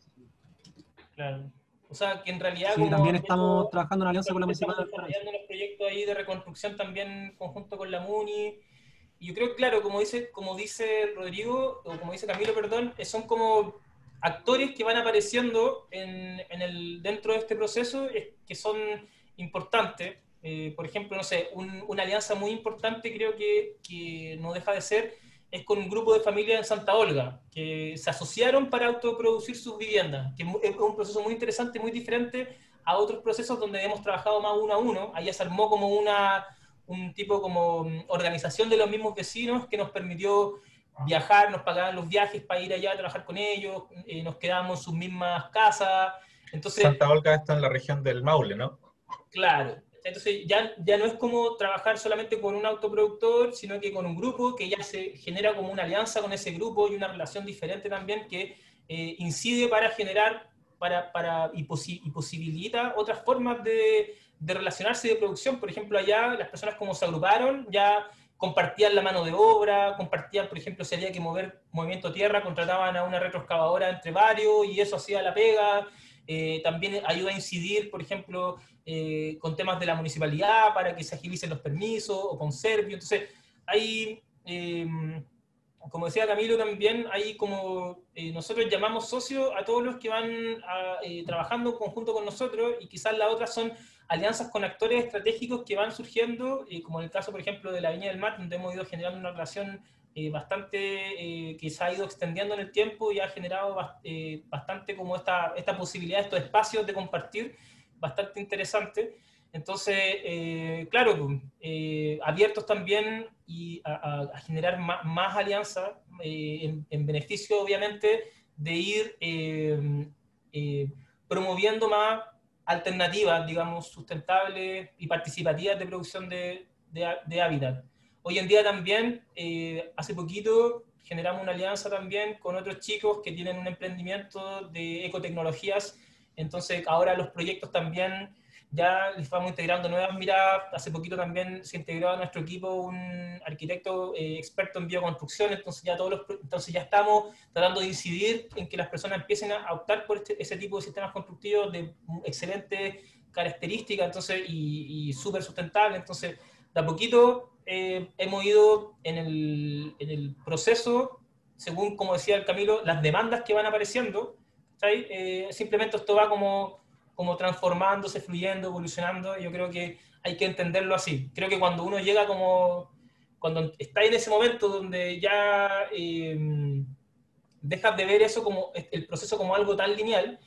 Claro. O sea, que en realidad... Sí, también estamos trabajando en alianza con la municipalidad. Estamos desarrollando los proyectos ahí de reconstrucción también conjunto con la MUNI. Y yo creo que, claro, como dice, como dice Rodrigo, o como dice Camilo, perdón, eh, son como actores que van apareciendo en, en el, dentro de este proceso que son importantes. Eh, por ejemplo, no sé, un, una alianza muy importante creo que, que no deja de ser es con un grupo de familias en Santa Olga, que se asociaron para autoproducir sus viviendas, que es un proceso muy interesante, muy diferente a otros procesos donde hemos trabajado más uno a uno. Allá se armó como una, un tipo como mm, organización de los mismos vecinos que nos permitió viajar, nos pagaban los viajes para ir allá a trabajar con ellos, eh, nos quedamos en sus mismas casas. Entonces, Santa Olga está en la región del Maule, ¿no? Claro, entonces ya, ya no es como trabajar solamente con un autoproductor, sino que con un grupo que ya se genera como una alianza con ese grupo y una relación diferente también que eh, incide para generar para, para, y, posibilita otras formas de, de relacionarse de producción. Por ejemplo, allá las personas como se agruparon ya compartían la mano de obra, compartían, por ejemplo, si había que mover movimiento tierra, contrataban a una retroexcavadora entre varios y eso hacía la pega. Eh, también ayuda a incidir, por ejemplo, eh, con temas de la municipalidad para que se agilicen los permisos o con Servio. Entonces, hay, eh, como decía Camilo también, hay como nosotros llamamos socios a todos los que van trabajando conjunto con nosotros y quizás las otras son alianzas con actores estratégicos que van surgiendo, como en el caso, por ejemplo, de la Viña del Mar, donde hemos ido generando una relación eh, bastante eh, que se ha ido extendiendo en el tiempo y ha generado eh, bastante como esta, esta posibilidad, estos espacios de compartir, bastante interesante. Entonces, claro, abiertos también y a, generar más, alianzas en, beneficio, obviamente, de ir eh, eh, promoviendo más alternativas, digamos, sustentables y participativas de producción de, de, hábitat. Hoy en día también, eh, hace poquito, generamos una alianza también con otros chicos que tienen un emprendimiento de ecotecnologías, entonces ahora los proyectos también ya les vamos integrando nuevas miradas. Hace poquito también se integró a nuestro equipo un arquitecto eh, experto en bioconstrucción, entonces ya, todos los, entonces ya estamos tratando de incidir en que las personas empiecen a optar por este, ese tipo de sistemas constructivos de excelentes características entonces, y, y súper sustentable. Entonces, de a poquito eh, hemos ido en el, en el, proceso, según como decía el Camilo, las demandas que van apareciendo. Eh, simplemente esto va como como transformándose, fluyendo, evolucionando. Yo creo que hay que entenderlo así. Creo que cuando uno llega como, cuando está en ese momento donde ya eh, dejas de ver eso como el proceso como algo tan lineal,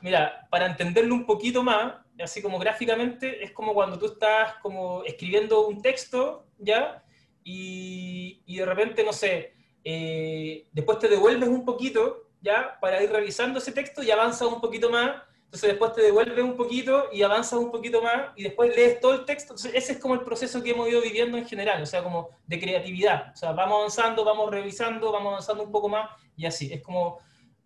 mira, para entenderlo un poquito más, así como gráficamente, es como cuando tú estás como escribiendo un texto, ¿ya? Y, y de repente, no sé, eh, después te devuelves un poquito, ¿ya? Para ir revisando ese texto y avanzas un poquito más entonces después te devuelves un poquito y avanzas un poquito más y después lees todo el texto. Entonces ese es como el proceso que hemos ido viviendo en general, o sea, como de creatividad. O sea, vamos avanzando, vamos revisando, vamos avanzando un poco más y así. Es como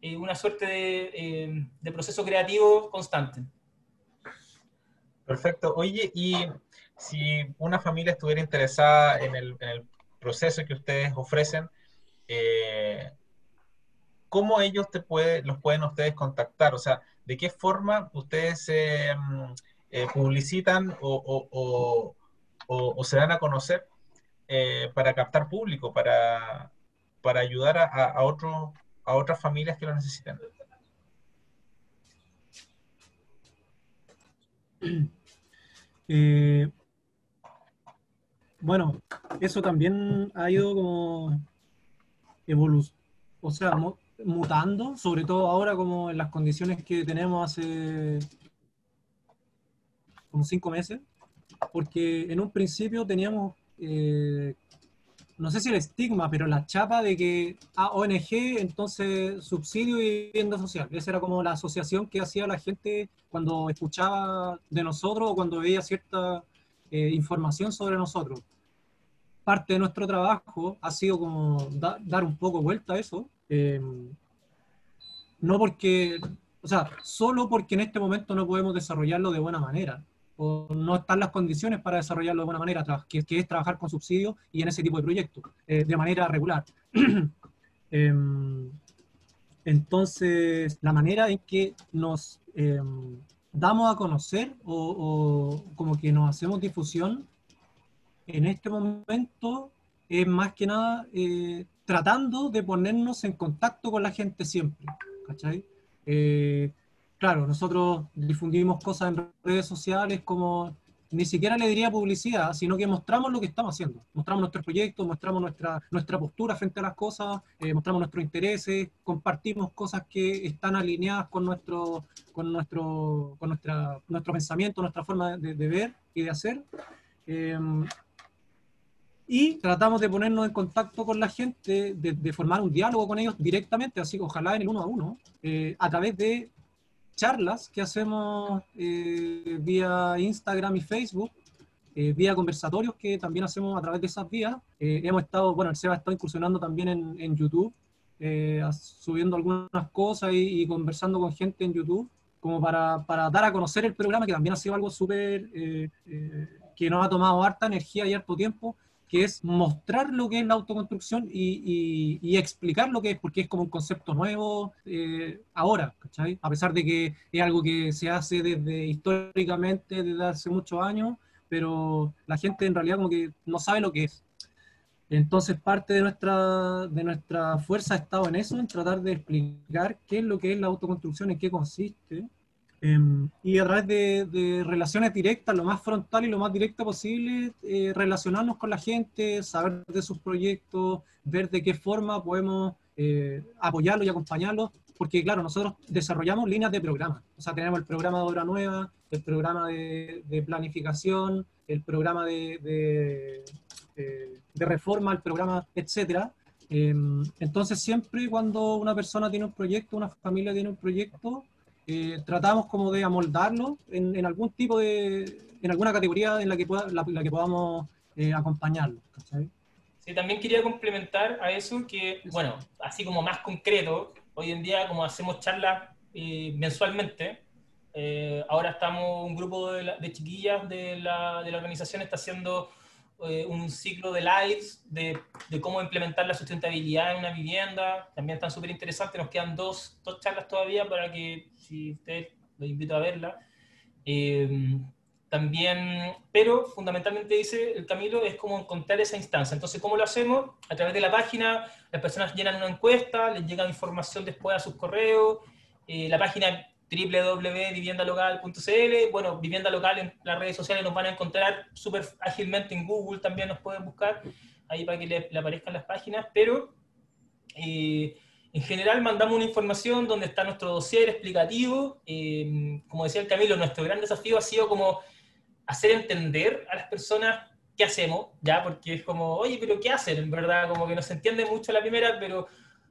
eh, una suerte de, eh, de, proceso creativo constante. Perfecto. Oye, y si una familia estuviera interesada en el, en el proceso que ustedes ofrecen, eh, ¿cómo ellos te puede, los pueden ustedes contactar? O sea, ¿de qué forma ustedes mm, eh, publicitan o, se dan a conocer eh, para captar público, para, para ayudar a, a, a otras familias que lo necesitan? Eh, bueno, eso también ha ido como evolucionando, o sea, mutando, sobre todo ahora como en las condiciones que tenemos hace como cinco meses, porque en un principio teníamos, eh, no sé si el estigma, pero la chapa de que ah, ONG, entonces subsidio y vivienda social. Esa era como la asociación que hacía la gente cuando escuchaba de nosotros o cuando veía cierta eh, información sobre nosotros. Parte de nuestro trabajo ha sido como dar un poco vuelta a eso eh, no porque, o sea, solo porque en este momento no podemos desarrollarlo de buena manera, o no están las condiciones para desarrollarlo de buena manera, que, es trabajar con subsidios y en ese tipo de proyectos, eh, de manera regular. Em, entonces, la manera en que nos em, damos a conocer o, como que nos hacemos difusión en este momento es más que nada eh, tratando de ponernos en contacto con la gente siempre, ¿cachai? Eh, claro, nosotros difundimos cosas en redes sociales como, ni siquiera le diría publicidad, sino que mostramos lo que estamos haciendo, mostramos nuestros proyectos, mostramos nuestra, nuestra postura frente a las cosas, eh, mostramos nuestros intereses, compartimos cosas que están alineadas con nuestro, con nuestro, con nuestra, nuestro pensamiento, nuestra forma de, ver y de hacer. Eh, y tratamos de ponernos en contacto con la gente, de, formar un diálogo con ellos directamente, así ojalá en el uno a uno, eh, a través de charlas que hacemos eh, vía Instagram y Facebook, eh, vía conversatorios que también hacemos a través de esas vías. hemos estado, bueno, el SEBA ha estado incursionando también en, en YouTube, subiendo algunas cosas y, y, conversando con gente en YouTube, como para, para, dar a conocer el programa, que también ha sido algo súper, que nos ha tomado harta energía y harto tiempo, que es mostrar lo que es la autoconstrucción y, explicar lo que es, porque es como un concepto nuevo eh, ahora, ¿cachai? A pesar de que es algo que se hace desde históricamente, desde hace muchos años, pero la gente en realidad como que no sabe lo que es. Entonces parte de nuestra, de nuestra fuerza ha estado en eso, en tratar de explicar qué es lo que es la autoconstrucción, en qué consiste, Em, y a través de, relaciones directas, lo más frontal y lo más directa posible, eh, relacionarnos con la gente, saber de sus proyectos, ver de qué forma podemos eh, apoyarlos y acompañarlos, porque claro, nosotros desarrollamos líneas de programa, o sea, tenemos el programa de obra nueva, el programa de, planificación, el programa de, de, reforma, el programa, etcétera, Em, entonces siempre cuando una persona tiene un proyecto, una familia tiene un proyecto, eh, tratamos como de amoldarlo en, en, algún tipo de, en alguna categoría en la que, pueda, la, que podamos eh, acompañarlo. Sí, también quería complementar a eso que, bueno, así como más concreto, hoy en día como hacemos charlas eh, mensualmente, ahora estamos, un grupo de, de chiquillas de la, de la organización está haciendo eh, un ciclo de lives de, cómo implementar la sustentabilidad en una vivienda. También están súper interesantes. Nos quedan dos, dos, charlas todavía para que, si ustedes los invito a verla. Eh, también, pero fundamentalmente dice el Camilo, es como encontrar esa instancia. Entonces, ¿cómo lo hacemos? A través de la página, las personas llenan una encuesta, les llega información después a sus correos. Eh, la página www.viviendalocal.cl. Bueno, vivienda local en las redes sociales nos van a encontrar súper ágilmente en Google, también nos pueden buscar ahí para que le, aparezcan las páginas, pero eh, en general mandamos una información donde está nuestro dossier explicativo. Eh, como decía el Camilo, nuestro gran desafío ha sido como hacer entender a las personas qué hacemos, ya, porque es como, oye, pero ¿qué hacen? En verdad, como que no se entiende mucho la primera, pero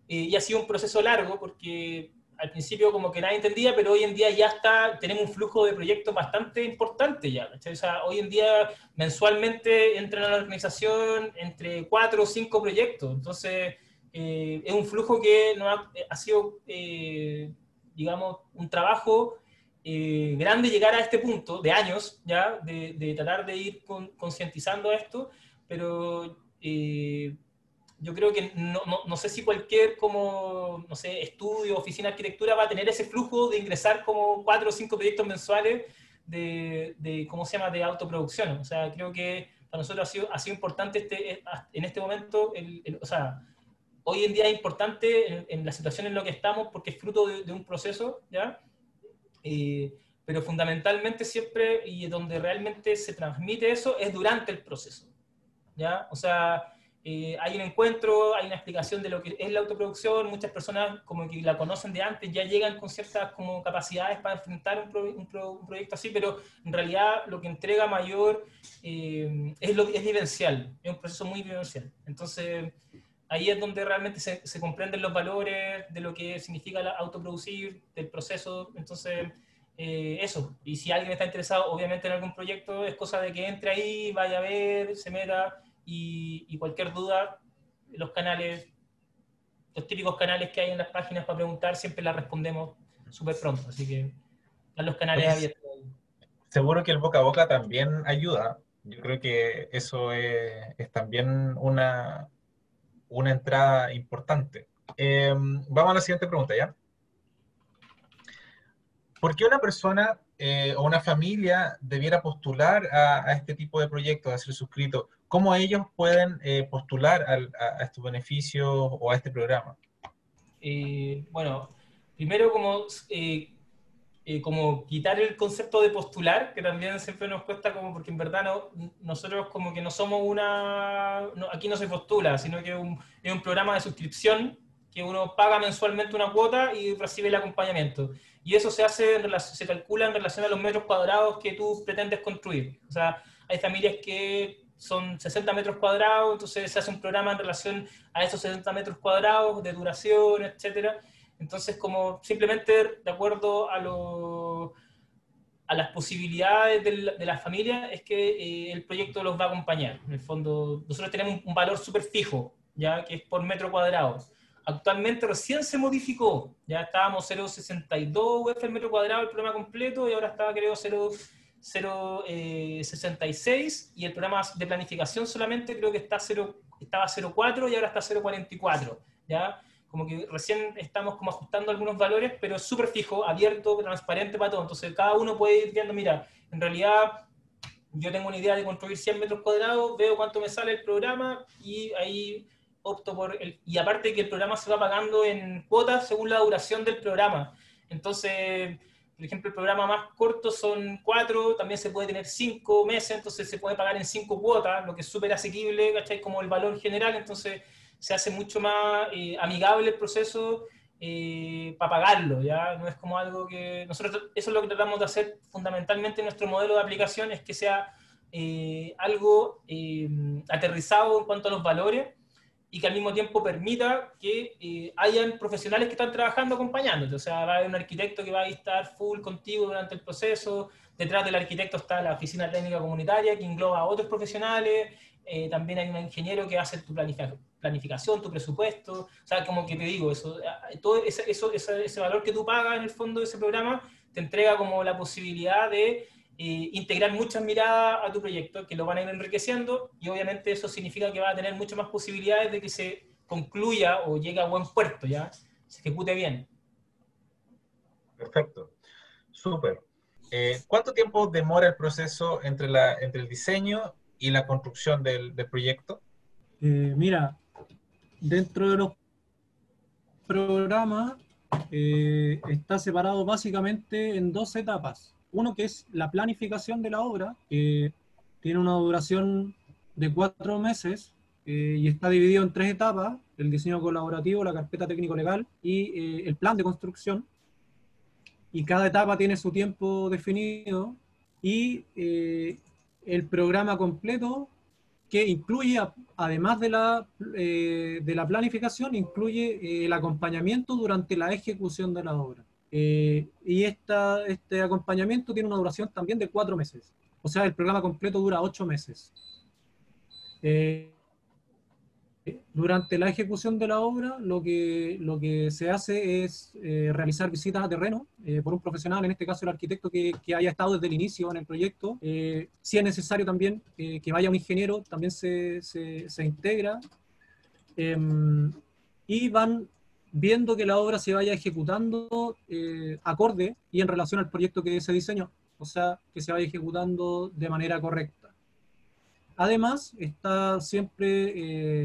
eh, y ha sido un proceso largo porque al principio como que nadie entendía, pero hoy en día ya está, tenemos un flujo de proyectos bastante importante ya. O sea, hoy en día mensualmente entran a la organización entre cuatro o cinco proyectos. Entonces, eh, es un flujo que no ha, ha sido, eh, digamos, un trabajo eh, grande llegar a este punto, de años ya, de, de tratar de ir con, concientizando esto, pero yo creo que no, no, no, sé si cualquier como, no sé, estudio, oficina de arquitectura va a tener ese flujo de ingresar como cuatro o cinco proyectos mensuales de, de ¿cómo se llama?, de autoproducción. O sea, creo que para nosotros ha sido, ha sido importante este, en este momento, el, o sea, hoy en día es importante en, en, la situación en la que estamos porque es fruto de, de un proceso, ¿ya? Eh, pero fundamentalmente siempre y donde realmente se transmite eso es durante el proceso, ¿ya? O sea, eh, hay un encuentro, hay una explicación de lo que es la autoproducción, muchas personas como que la conocen de antes ya llegan con ciertas como capacidades para enfrentar un, pro, un, pro, un proyecto así, pero en realidad lo que entrega mayor eh, es, lo, es vivencial, es un proceso muy vivencial. Entonces ahí es donde realmente se, se, comprenden los valores de lo que significa la autoproducir, del proceso, entonces... Eh, eso, y si alguien está interesado obviamente en algún proyecto, es cosa de que entre ahí, vaya a ver, se meta, y, cualquier duda, los canales, los típicos canales que hay en las páginas para preguntar, siempre las respondemos súper pronto. Así que están los canales pues, abiertos. Seguro que el boca a boca también ayuda. Yo creo que eso es, es también una, una entrada importante. Eh, vamos a la siguiente pregunta, ¿ya? ¿Por qué una persona eh, o una familia debiera postular a, a, este tipo de proyectos, a ser suscrito? ¿Cómo ellos pueden eh, postular a, a, estos beneficios o a este programa? Eh, bueno, primero como, eh, eh, como quitar el concepto de postular, que también siempre nos cuesta, como porque en verdad no, nosotros como que no somos una... No, aquí no se postula, sino que un, es un programa de suscripción que uno paga mensualmente una cuota y recibe el acompañamiento. Y eso se hace, se calcula en relación a los metros cuadrados que tú pretendes construir. O sea, hay familias que son 60 metros cuadrados, entonces se hace un programa en relación a esos 60 metros cuadrados de duración, etcétera. Entonces, como simplemente de acuerdo a, lo, a las posibilidades de la, de familia, es que eh, el proyecto los va a acompañar. En el fondo, nosotros tenemos un valor súper fijo, ya que es por metro cuadrado. Actualmente recién se modificó, ya estábamos 0,62 UF el metro cuadrado el programa completo y ahora está creo 0 0,66 y el programa de planificación solamente creo que está 0, estaba 0,4 y ahora está 0,44. ¿ya? Como que recién estamos como ajustando algunos valores, pero súper fijo, abierto, transparente para todo. Entonces cada uno puede ir viendo, mira, en realidad yo tengo una idea de construir 100 metros cuadrados, veo cuánto me sale el programa y ahí opto por el... Y aparte que el programa se va pagando en cuotas según la duración del programa. Entonces por ejemplo, el programa más corto son cuatro, también se puede tener cinco meses, entonces se puede pagar en cinco cuotas, lo que es súper asequible, ¿cachai? Como el valor general, entonces se hace mucho más eh, amigable el proceso eh, para pagarlo, ¿ya? No es como algo que... Nosotros, eso es lo que tratamos de hacer fundamentalmente en nuestro modelo de aplicación, es que sea eh, algo eh, aterrizado en cuanto a los valores y que al mismo tiempo permita que eh, hayan profesionales que están trabajando acompañándote. O sea, va a haber un arquitecto que va a estar full contigo durante el proceso, detrás del arquitecto está la oficina técnica comunitaria que engloba a otros profesionales, eh, también hay un ingeniero que hace tu planificación, tu presupuesto, o sea, como que te digo, eso, eh, todo ese, valor que tú pagas en el fondo de ese programa te entrega como la posibilidad de integrar muchas miradas a tu proyecto que lo van a ir enriqueciendo y obviamente eso significa que va a tener muchas más posibilidades de que se concluya o llegue a buen puerto, ¿ya? Se ejecute bien. Perfecto. Súper. Eh, ¿Cuánto tiempo demora el proceso entre, la, entre el diseño y la construcción del, proyecto? Eh, mira, dentro de los programas eh, está separado básicamente en dos etapas uno que es la planificación de la obra, que tiene una duración de cuatro meses eh, y está dividido en tres etapas, el diseño colaborativo, la carpeta técnico-legal y eh, el plan de construcción. Y cada etapa tiene su tiempo definido y eh, el programa completo que incluye, además de la, de la planificación, incluye el acompañamiento durante la ejecución de la obra. Eh, y esta, este acompañamiento tiene una duración también de cuatro meses. O sea, el programa completo dura ocho meses. Eh, durante la ejecución de la obra, lo que, lo que se hace es eh, realizar visitas a terreno por un profesional, en este caso el arquitecto que, que haya estado desde el inicio en el proyecto. si es necesario también que vaya un ingeniero, también se, se, se integra. Em, y van viendo que la obra se vaya ejecutando eh, acorde y en relación al proyecto que se diseñó, o sea, que se vaya ejecutando de manera correcta. Además, está siempre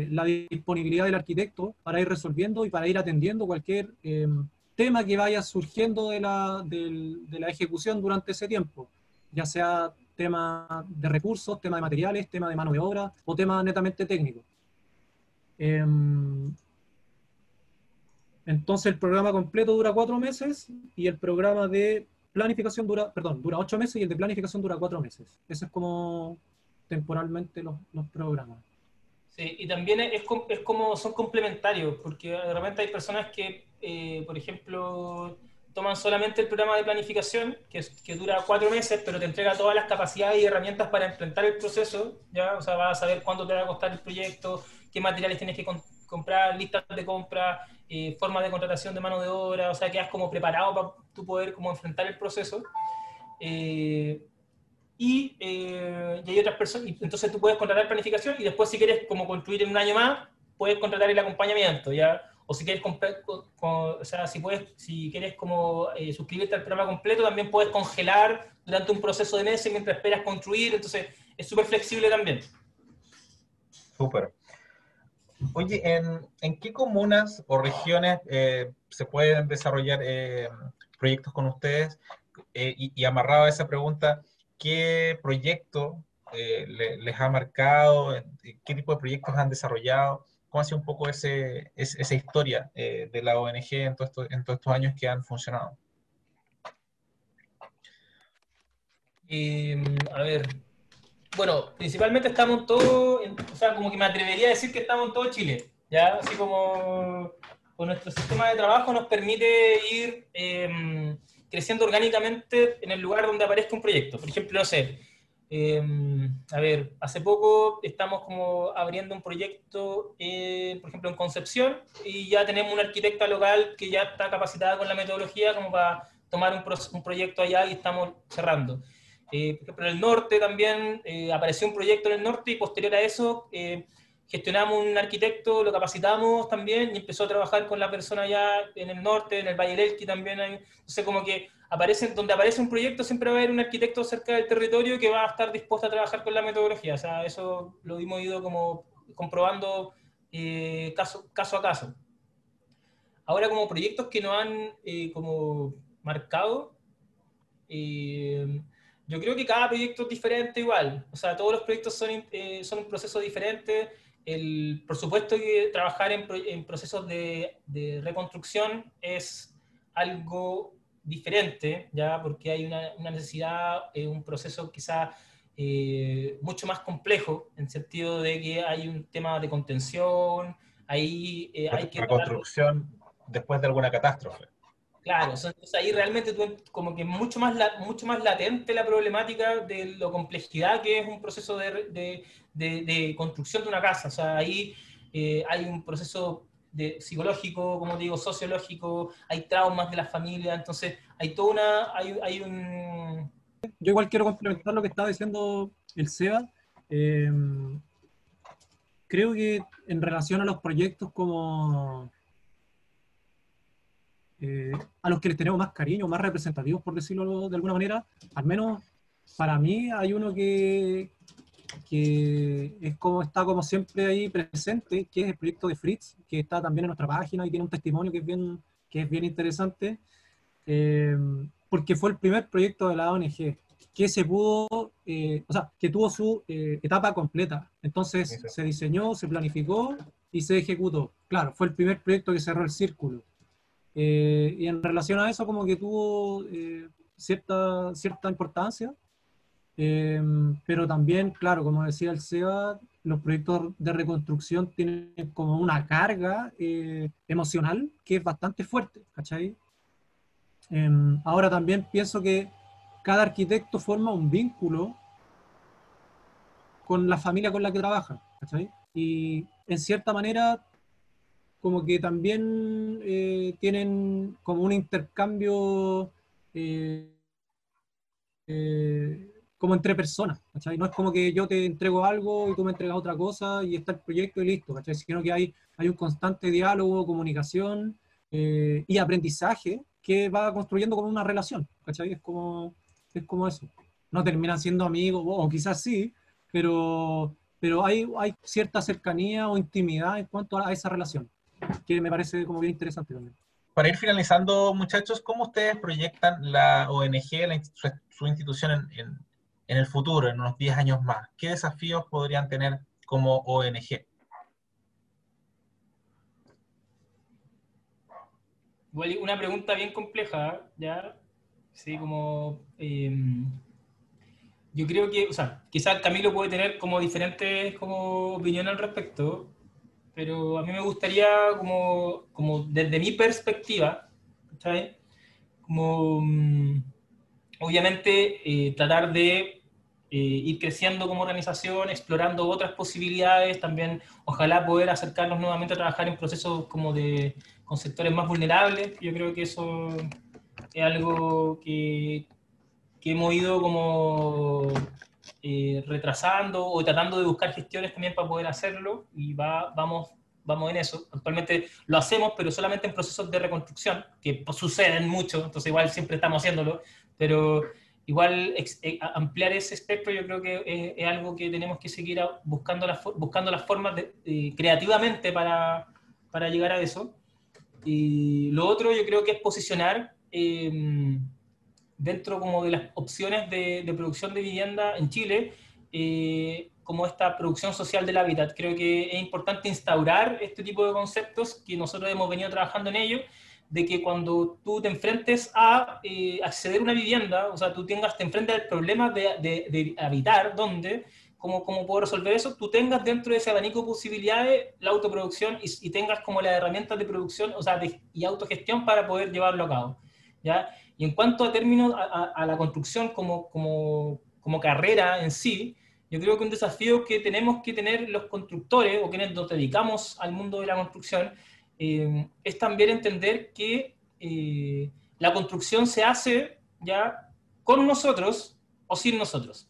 eh, la disponibilidad del arquitecto para ir resolviendo y para ir atendiendo cualquier eh, tema que vaya surgiendo de la, de la ejecución durante ese tiempo, ya sea tema de recursos, tema de materiales, tema de mano de obra o tema netamente técnico. Entonces el programa completo dura cuatro meses y el programa de planificación dura, perdón, dura ocho meses y el de planificación dura cuatro meses. Eso es como temporalmente los, programas. Sí, y también es, es, como son complementarios, porque de repente hay personas que, eh, por ejemplo, toman solamente el programa de planificación, que, que dura cuatro meses, pero te entrega todas las capacidades y herramientas para enfrentar el proceso, ¿ya? O sea, vas a saber cuánto te va a costar el proyecto, qué materiales tienes que comprar, listas de compra, eh, formas de contratación de mano de obra, o sea, quedas como preparado para tú poder como enfrentar el proceso. Eh, y, eh, y, hay otras personas, entonces tú puedes contratar planificación y después si quieres como construir en un año más, puedes contratar el acompañamiento, ¿ya? O si quieres, o sea, si, puedes, si quieres como suscribirte al programa completo, también puedes congelar durante un proceso de meses mientras esperas construir, entonces es súper flexible también. Súper. Oye, ¿en, qué comunas o regiones eh, se pueden desarrollar eh, proyectos con ustedes? Eh, y, amarrado a esa pregunta, ¿qué proyecto les ha marcado? ¿Qué tipo de proyectos han desarrollado? ¿Cómo ha sido un poco ese, esa historia de la ONG en, en todos estos años que han funcionado? a ver, bueno, principalmente estamos todos, o sea, como que me atrevería a decir que estamos en todo Chile, ¿ya? Así como con nuestro sistema de trabajo nos permite ir em, creciendo orgánicamente en el lugar donde aparezca un proyecto. Por ejemplo, no sé, em, a ver, hace poco estamos como abriendo un proyecto, eh, por ejemplo, en Concepción, y ya tenemos una arquitecta local que ya está capacitada con la metodología como para tomar un, un proyecto allá y estamos cerrando. Eh, por ejemplo, en el norte también eh, apareció un proyecto en el norte y posterior a eso eh, gestionamos un arquitecto, lo capacitamos también y empezó a trabajar con la persona allá en el norte, en el Valle del Elqui también. Hay, entonces, como que aparece, donde aparece un proyecto siempre va a haber un arquitecto cerca del territorio que va a estar dispuesto a trabajar con la metodología. O sea, eso lo hemos ido como comprobando caso, caso a caso. Ahora, como proyectos que nos han como marcado, yo creo que cada proyecto es diferente igual, o sea, todos los proyectos son, eh, son un proceso diferente. El, por supuesto que trabajar en, en procesos de, de, reconstrucción es algo diferente, ya porque hay una, una necesidad, eh, un proceso quizá eh, mucho más complejo, en sentido de que hay un tema de contención, ahí eh, hay que... La construcción después de alguna catástrofe. Claro, entonces ahí realmente tú, como que mucho más, mucho más latente la problemática de la complejidad que es un proceso de, de, construcción de una casa. O sea, ahí eh, hay un proceso psicológico, como digo, sociológico, hay traumas de la familia, entonces hay toda una, hay, hay un... Yo igual quiero complementar lo que estaba diciendo el SEBA. Eh, creo que en relación a los proyectos como eh, a los que les tenemos más cariño, más representativos, por decirlo de alguna manera, al menos para mí hay uno que, que es como está como siempre ahí presente, que es el proyecto de Fritz, que está también en nuestra página y tiene un testimonio que es bien, que es bien interesante, eh, porque fue el primer proyecto de la ONG que se pudo, eh, o sea, que tuvo su etapa completa. Entonces se diseñó, se planificó y se ejecutó. Claro, fue el primer proyecto que cerró el círculo. Eh, y en relación a eso, como que tuvo eh, cierta, cierta importancia, eh, pero también, claro, como decía el SEBA, los proyectos de reconstrucción tienen como una carga emocional que es bastante fuerte, ¿cachai? ahora también pienso que cada arquitecto forma un vínculo con la familia con la que trabaja, ¿cachai? Y en cierta manera como que también eh, tienen como un intercambio eh, eh, como entre personas, ¿cachai? No es como que yo te entrego algo y tú me entregas otra cosa y está el proyecto y listo, ¿cachai? Sino que hay, hay un constante diálogo, comunicación y aprendizaje que va construyendo como una relación, ¿cachai? Es como, es como eso. No terminan siendo amigos, o quizás sí, pero, pero hay, hay cierta cercanía o intimidad en cuanto a esa relación que me parece como bien interesante también. Para ir finalizando, muchachos, ¿cómo ustedes proyectan la ONG, su, institución en, en, el futuro, en unos 10 años más? ¿Qué desafíos podrían tener como ONG? una pregunta bien compleja, ¿ya? Sí, como... Em, yo creo que, o sea, quizás Camilo puede tener como diferentes como opiniones al respecto, pero a mí me gustaría, como, como desde mi perspectiva, ¿sabes? Como, mm, obviamente, eh, tratar de eh, ir creciendo como organización, explorando otras posibilidades, también ojalá poder acercarnos nuevamente a trabajar en procesos como de, con sectores más vulnerables, yo creo que eso es algo que, que hemos ido como eh, retrasando o tratando de buscar gestiones también para poder hacerlo y va, vamos, vamos en eso. Actualmente lo hacemos, pero solamente en procesos de reconstrucción, que suceden mucho, entonces igual siempre estamos haciéndolo, pero igual eh, ampliar ese espectro yo creo que es, algo que tenemos que seguir buscando las, buscando las formas de, creativamente para, para, llegar a eso. Y lo otro yo creo que es posicionar... Eh, dentro como de las opciones de, producción de vivienda en Chile, eh, como esta producción social del hábitat. Creo que es importante instaurar este tipo de conceptos que nosotros hemos venido trabajando en ello, de que cuando tú te enfrentes a eh, acceder a una vivienda, o sea, tú tengas, te enfrentes al problema de, de, habitar, ¿dónde? ¿Cómo, ¿Cómo puedo resolver eso? Tú tengas dentro de ese abanico de posibilidades la autoproducción y, tengas como las herramientas de producción, o sea, y autogestión para poder llevarlo a cabo. ¿ya? Y en cuanto a términos, a, la construcción como, como, carrera en sí, yo creo que un desafío que tenemos que tener los constructores o quienes nos dedicamos al mundo de la construcción eh, es también entender que eh, la construcción se hace ya con nosotros o sin nosotros.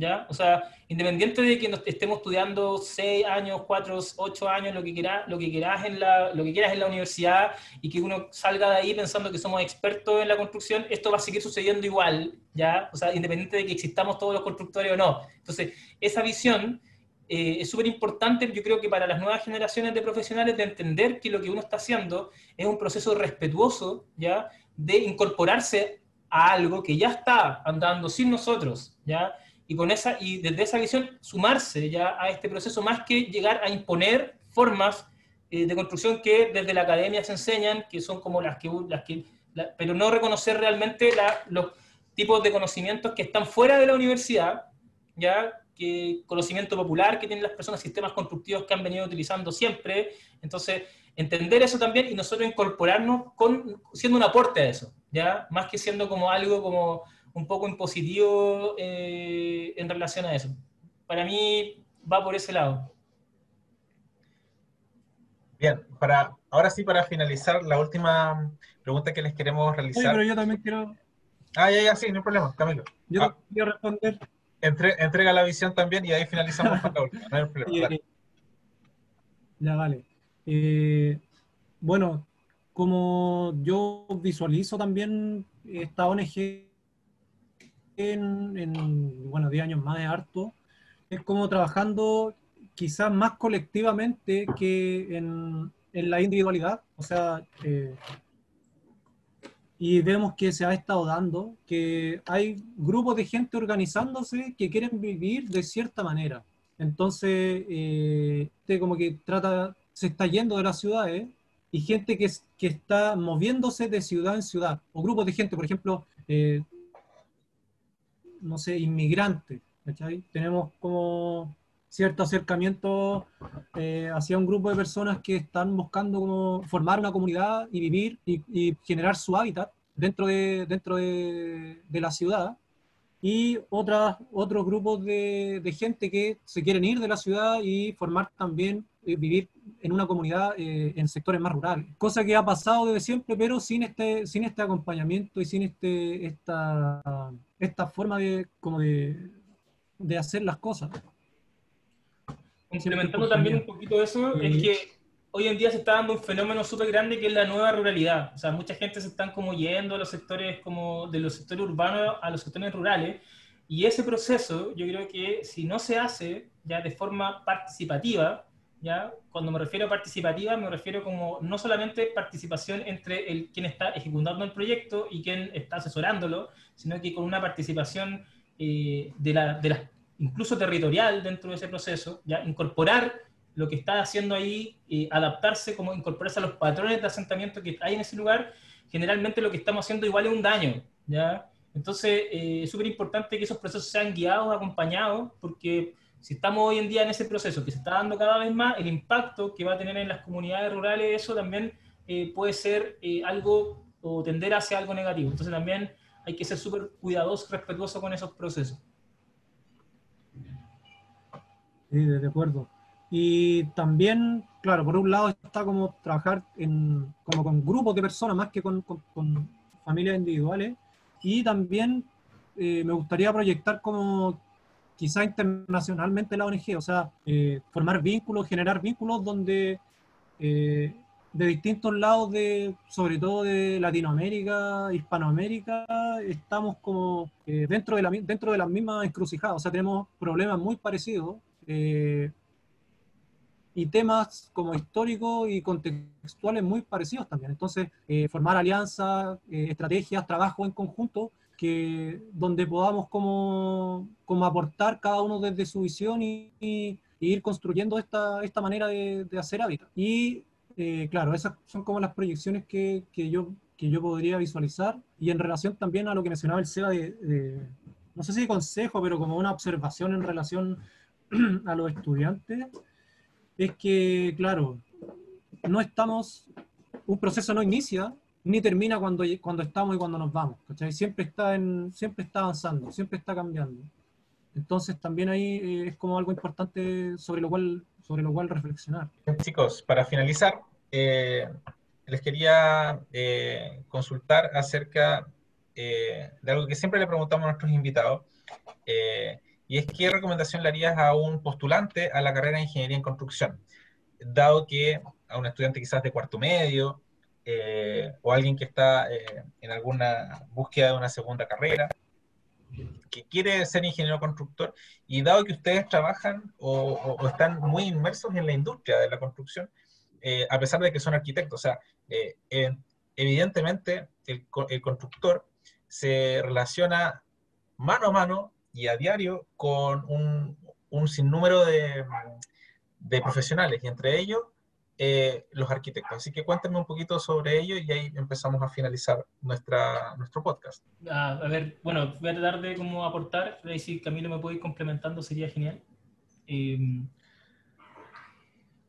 ¿Ya? O sea, independiente de que nos estemos estudiando 6 años, 4, 8 años, lo que, quieras, lo, que quieras en la, lo que quieras en la universidad y que uno salga de ahí pensando que somos expertos en la construcción, esto va a seguir sucediendo igual, ¿ya? O sea, independiente de que existamos todos los constructores o no. Entonces, esa visión eh, es súper importante, yo creo que para las nuevas generaciones de profesionales, de entender que lo que uno está haciendo es un proceso respetuoso, ¿ya? De incorporarse a algo que ya está andando sin nosotros, ¿ya? Y, con esa, y desde esa visión sumarse ya a este proceso más que llegar a imponer formas eh, de construcción que desde la academia se enseñan, que son como las que... Las que pero no reconocer realmente los tipos de conocimientos que están fuera de la universidad, ya que conocimiento popular que tienen las personas, sistemas constructivos que han venido utilizando siempre. Entonces, entender eso también y nosotros incorporarnos con, siendo un aporte a eso, ¿ya? Más que siendo como algo como un poco impositivo eh, en relación a eso. Para mí va por ese lado. Bien, para, ahora sí, para finalizar, la última pregunta que les queremos realizar. Sí, pero yo también quiero. Ah, ya, ya, sí, no hay problema, Camilo. Yo ah. quiero responder. entrega la visión también y ahí finalizamos con la última. No hay problema. ya, vale. Eh, bueno, como yo visualizo también esta ONG en, en bueno, 10 años más de harto, es como trabajando quizás más colectivamente que en, en la individualidad. O sea, eh, y vemos que se ha estado dando, que hay grupos de gente organizándose que quieren vivir de cierta manera. Entonces, eh, como que trata, se está yendo de las ciudades y gente que, que está moviéndose de ciudad en ciudad, o grupos de gente, por ejemplo, eh, no sé, inmigrantes. Tenemos como cierto acercamiento eh, hacia un grupo de personas que están buscando como formar una comunidad y vivir y, generar su hábitat dentro de, dentro de, la ciudad y otras, otros grupos de, de, gente que se quieren ir de la ciudad y formar también, eh, vivir en una comunidad eh, en sectores más rurales. Cosa que ha pasado desde siempre, pero sin este, sin este acompañamiento y sin este, esta, esta forma de, como de, de hacer las cosas. Complementando también un poquito eso, es que hoy en día se está dando un fenómeno súper grande que es la nueva ruralidad. O sea, mucha gente se están como yendo a los sectores como de los sectores urbanos a los sectores rurales. Y ese proceso, yo creo que si no se hace ya de forma participativa, ya cuando me refiero a participativa, me refiero como no solamente participación entre el quien está ejecutando el proyecto y quien está asesorándolo, sino que con una participación eh, de, la, de las incluso territorial dentro de ese proceso, ya incorporar lo que está haciendo ahí, y adaptarse, como incorporarse a los patrones de asentamiento que hay en ese lugar, generalmente lo que estamos haciendo igual es un daño, ¿ya? Entonces, eh, es súper importante que esos procesos sean guiados, acompañados, porque si estamos hoy en día en ese proceso que se está dando cada vez más, el impacto que va a tener en las comunidades rurales, eso también eh, puede ser eh, algo o tender hacia algo negativo. Entonces, también hay que ser súper cuidadoso, respetuoso con esos procesos. Sí, de acuerdo. Y también, claro, por un lado está como trabajar en, como con grupos de personas más que con, familias individuales. Y también eh, me gustaría proyectar como quizá internacionalmente la ONG, o sea, eh, formar vínculos, generar vínculos donde eh, de distintos lados, de, sobre todo de Latinoamérica, Hispanoamérica, estamos como dentro, de la, dentro de las mismas encrucijadas, o sea, tenemos problemas muy parecidos eh, y temas como históricos y contextuales muy parecidos también. Entonces, eh, formar alianzas, eh, estrategias, trabajo en conjunto, que, donde podamos como, como aportar cada uno desde su visión y, ir construyendo esta, esta manera de, hacer hábitat. Y claro, esas son como las proyecciones que, que, yo, que yo podría visualizar. Y en relación también a lo que mencionaba el SEBA de, no sé si consejo, pero como una observación en relación a los estudiantes es que, claro, no estamos, un proceso no inicia ni termina cuando, cuando estamos y cuando nos vamos, Siempre está, en, siempre está avanzando, siempre está cambiando. Entonces también ahí eh, es como algo importante sobre lo cual, sobre lo cual reflexionar. Chicos, para finalizar, eh, les quería eh, consultar acerca de algo que siempre le preguntamos a nuestros invitados. Y es qué recomendación le harías a un postulante a la carrera de Ingeniería en Construcción, dado que a un estudiante quizás de cuarto medio eh, o alguien que está eh, en alguna búsqueda de una segunda carrera, que quiere ser ingeniero constructor, y dado que ustedes trabajan o, están muy inmersos en la industria de la construcción, eh, a pesar de que son arquitectos, o sea, evidentemente el, el constructor se relaciona mano a mano y a diario con un, un sinnúmero de, de, profesionales, y entre ellos eh, los arquitectos. Así que cuéntame un poquito sobre ello y ahí empezamos a finalizar nuestra, nuestro podcast. Ah, a ver, bueno, voy a tratar de como aportar, ahí si Camilo me puede ir complementando sería genial. Em,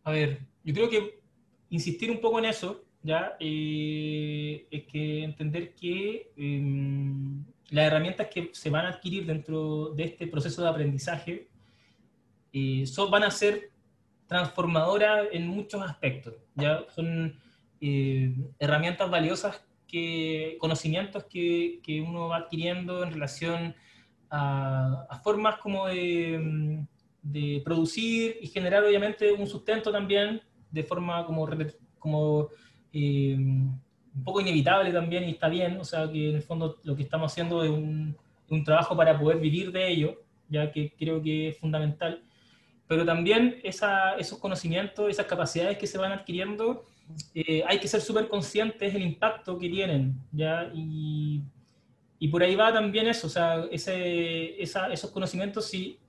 a ver, yo creo que insistir un poco en eso, ¿ya? Eh, es que entender que em, las herramientas que se van a adquirir dentro de este proceso de aprendizaje eh, son, van a ser transformadora en muchos aspectos. ¿ya? Son eh, herramientas valiosas, que, conocimientos que, que, uno va adquiriendo en relación a, formas como de, de, producir y generar obviamente un sustento también de forma como, como eh, un poco inevitable también y está bien, o sea que en el fondo lo que estamos haciendo es un, un trabajo para poder vivir de ello, ya que creo que es fundamental pero también esos conocimientos, esas capacidades que se van adquiriendo, eh, hay que ser súper conscientes del impacto que tienen, ¿ya? Y, y, por ahí va también eso, o sea, ese, esos conocimientos, si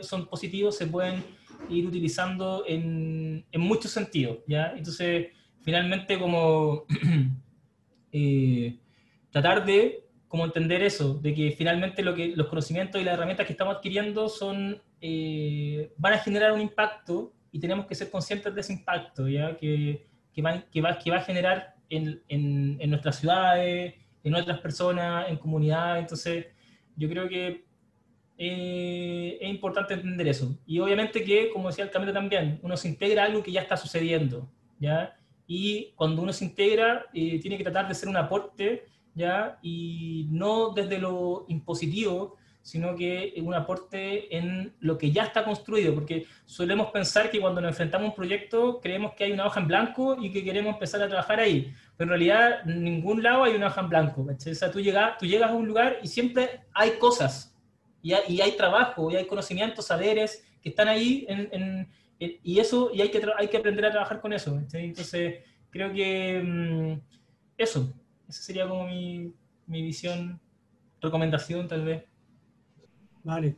son positivos, se pueden ir utilizando en, en muchos sentidos, ¿ya? Entonces, finalmente, como eh, tratar de como entender eso, de que finalmente lo que, los conocimientos y las herramientas que estamos adquiriendo son eh, van a generar un impacto y tenemos que ser conscientes de ese impacto ¿ya? Que, que, va, que, va, que va a generar en, en, en, nuestras ciudades, en otras personas, en comunidades. Entonces, yo creo que eh, es importante entender eso. Y obviamente que, como decía el Camilo también, uno se integra a algo que ya está sucediendo. ¿ya? Y cuando uno se integra, eh, tiene que tratar de ser un aporte, ¿ya? y no desde lo impositivo, sino que un aporte en lo que ya está construido, porque solemos pensar que cuando nos enfrentamos a un proyecto creemos que hay una hoja en blanco y que queremos empezar a trabajar ahí, pero en realidad en ningún lado hay una hoja en blanco. O sea, tú llegas, tú llegas a un lugar y siempre hay cosas, y hay, y hay trabajo, y hay conocimientos, saberes que están ahí, en, y eso, y hay que, hay que aprender a trabajar con eso. Entonces, creo que mm, eso, esa sería como mi, mi visión, recomendación tal vez. Vale.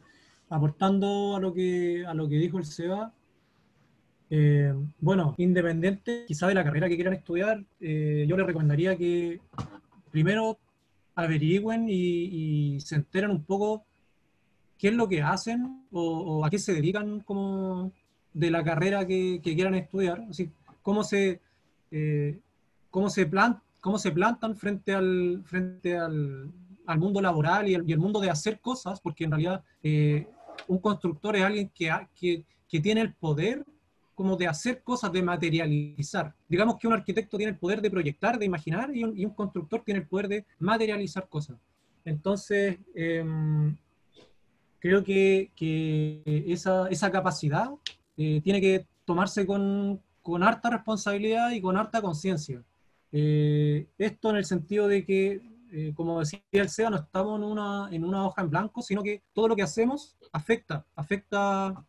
Aportando a lo que, a lo que dijo el Seba, eh, bueno, independiente quizá de la carrera que quieran estudiar, eh, yo les recomendaría que primero averigüen y, se enteren un poco qué es lo que hacen o, a qué se dedican como de la carrera que, quieran estudiar, así, cómo se, eh, cómo se, cómo se plantan frente al, frente al, al mundo laboral y el, mundo de hacer cosas, porque en realidad eh, un constructor es alguien que, que, que, tiene el poder como de hacer cosas, de materializar. Digamos que un arquitecto tiene el poder de proyectar, de imaginar, y un, constructor tiene el poder de materializar cosas. Entonces, em, creo que, que, esa, esa capacidad eh, tiene que tomarse con, con, harta responsabilidad y con harta conciencia. Eh, esto en el sentido de que eh, como decía el SEA, no estamos en una, en una hoja en blanco, sino que todo lo que hacemos afecta, afecta,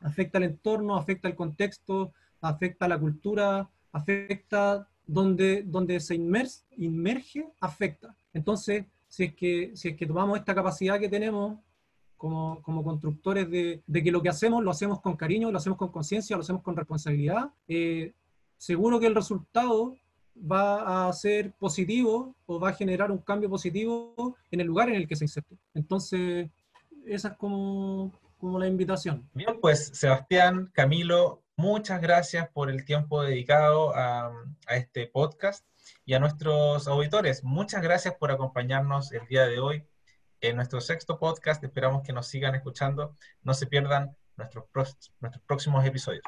afecta el entorno, afecta el contexto, afecta la cultura, afecta donde, donde se inmerge, inmerge, afecta. Entonces, si es, que, si es que tomamos esta capacidad que tenemos como, como constructores de, de, que lo que hacemos lo hacemos con cariño, lo hacemos con conciencia, lo hacemos con responsabilidad, eh, seguro que el resultado va a ser positivo o va a generar un cambio positivo en el lugar en el que se inserte. Entonces, esa es como, como la invitación. Bien, pues Sebastián, Camilo, muchas gracias por el tiempo dedicado a, a este podcast y a nuestros auditores. Muchas gracias por acompañarnos el día de hoy en nuestro sexto podcast. Esperamos que nos sigan escuchando. No se pierdan nuestros, nuestros próximos episodios.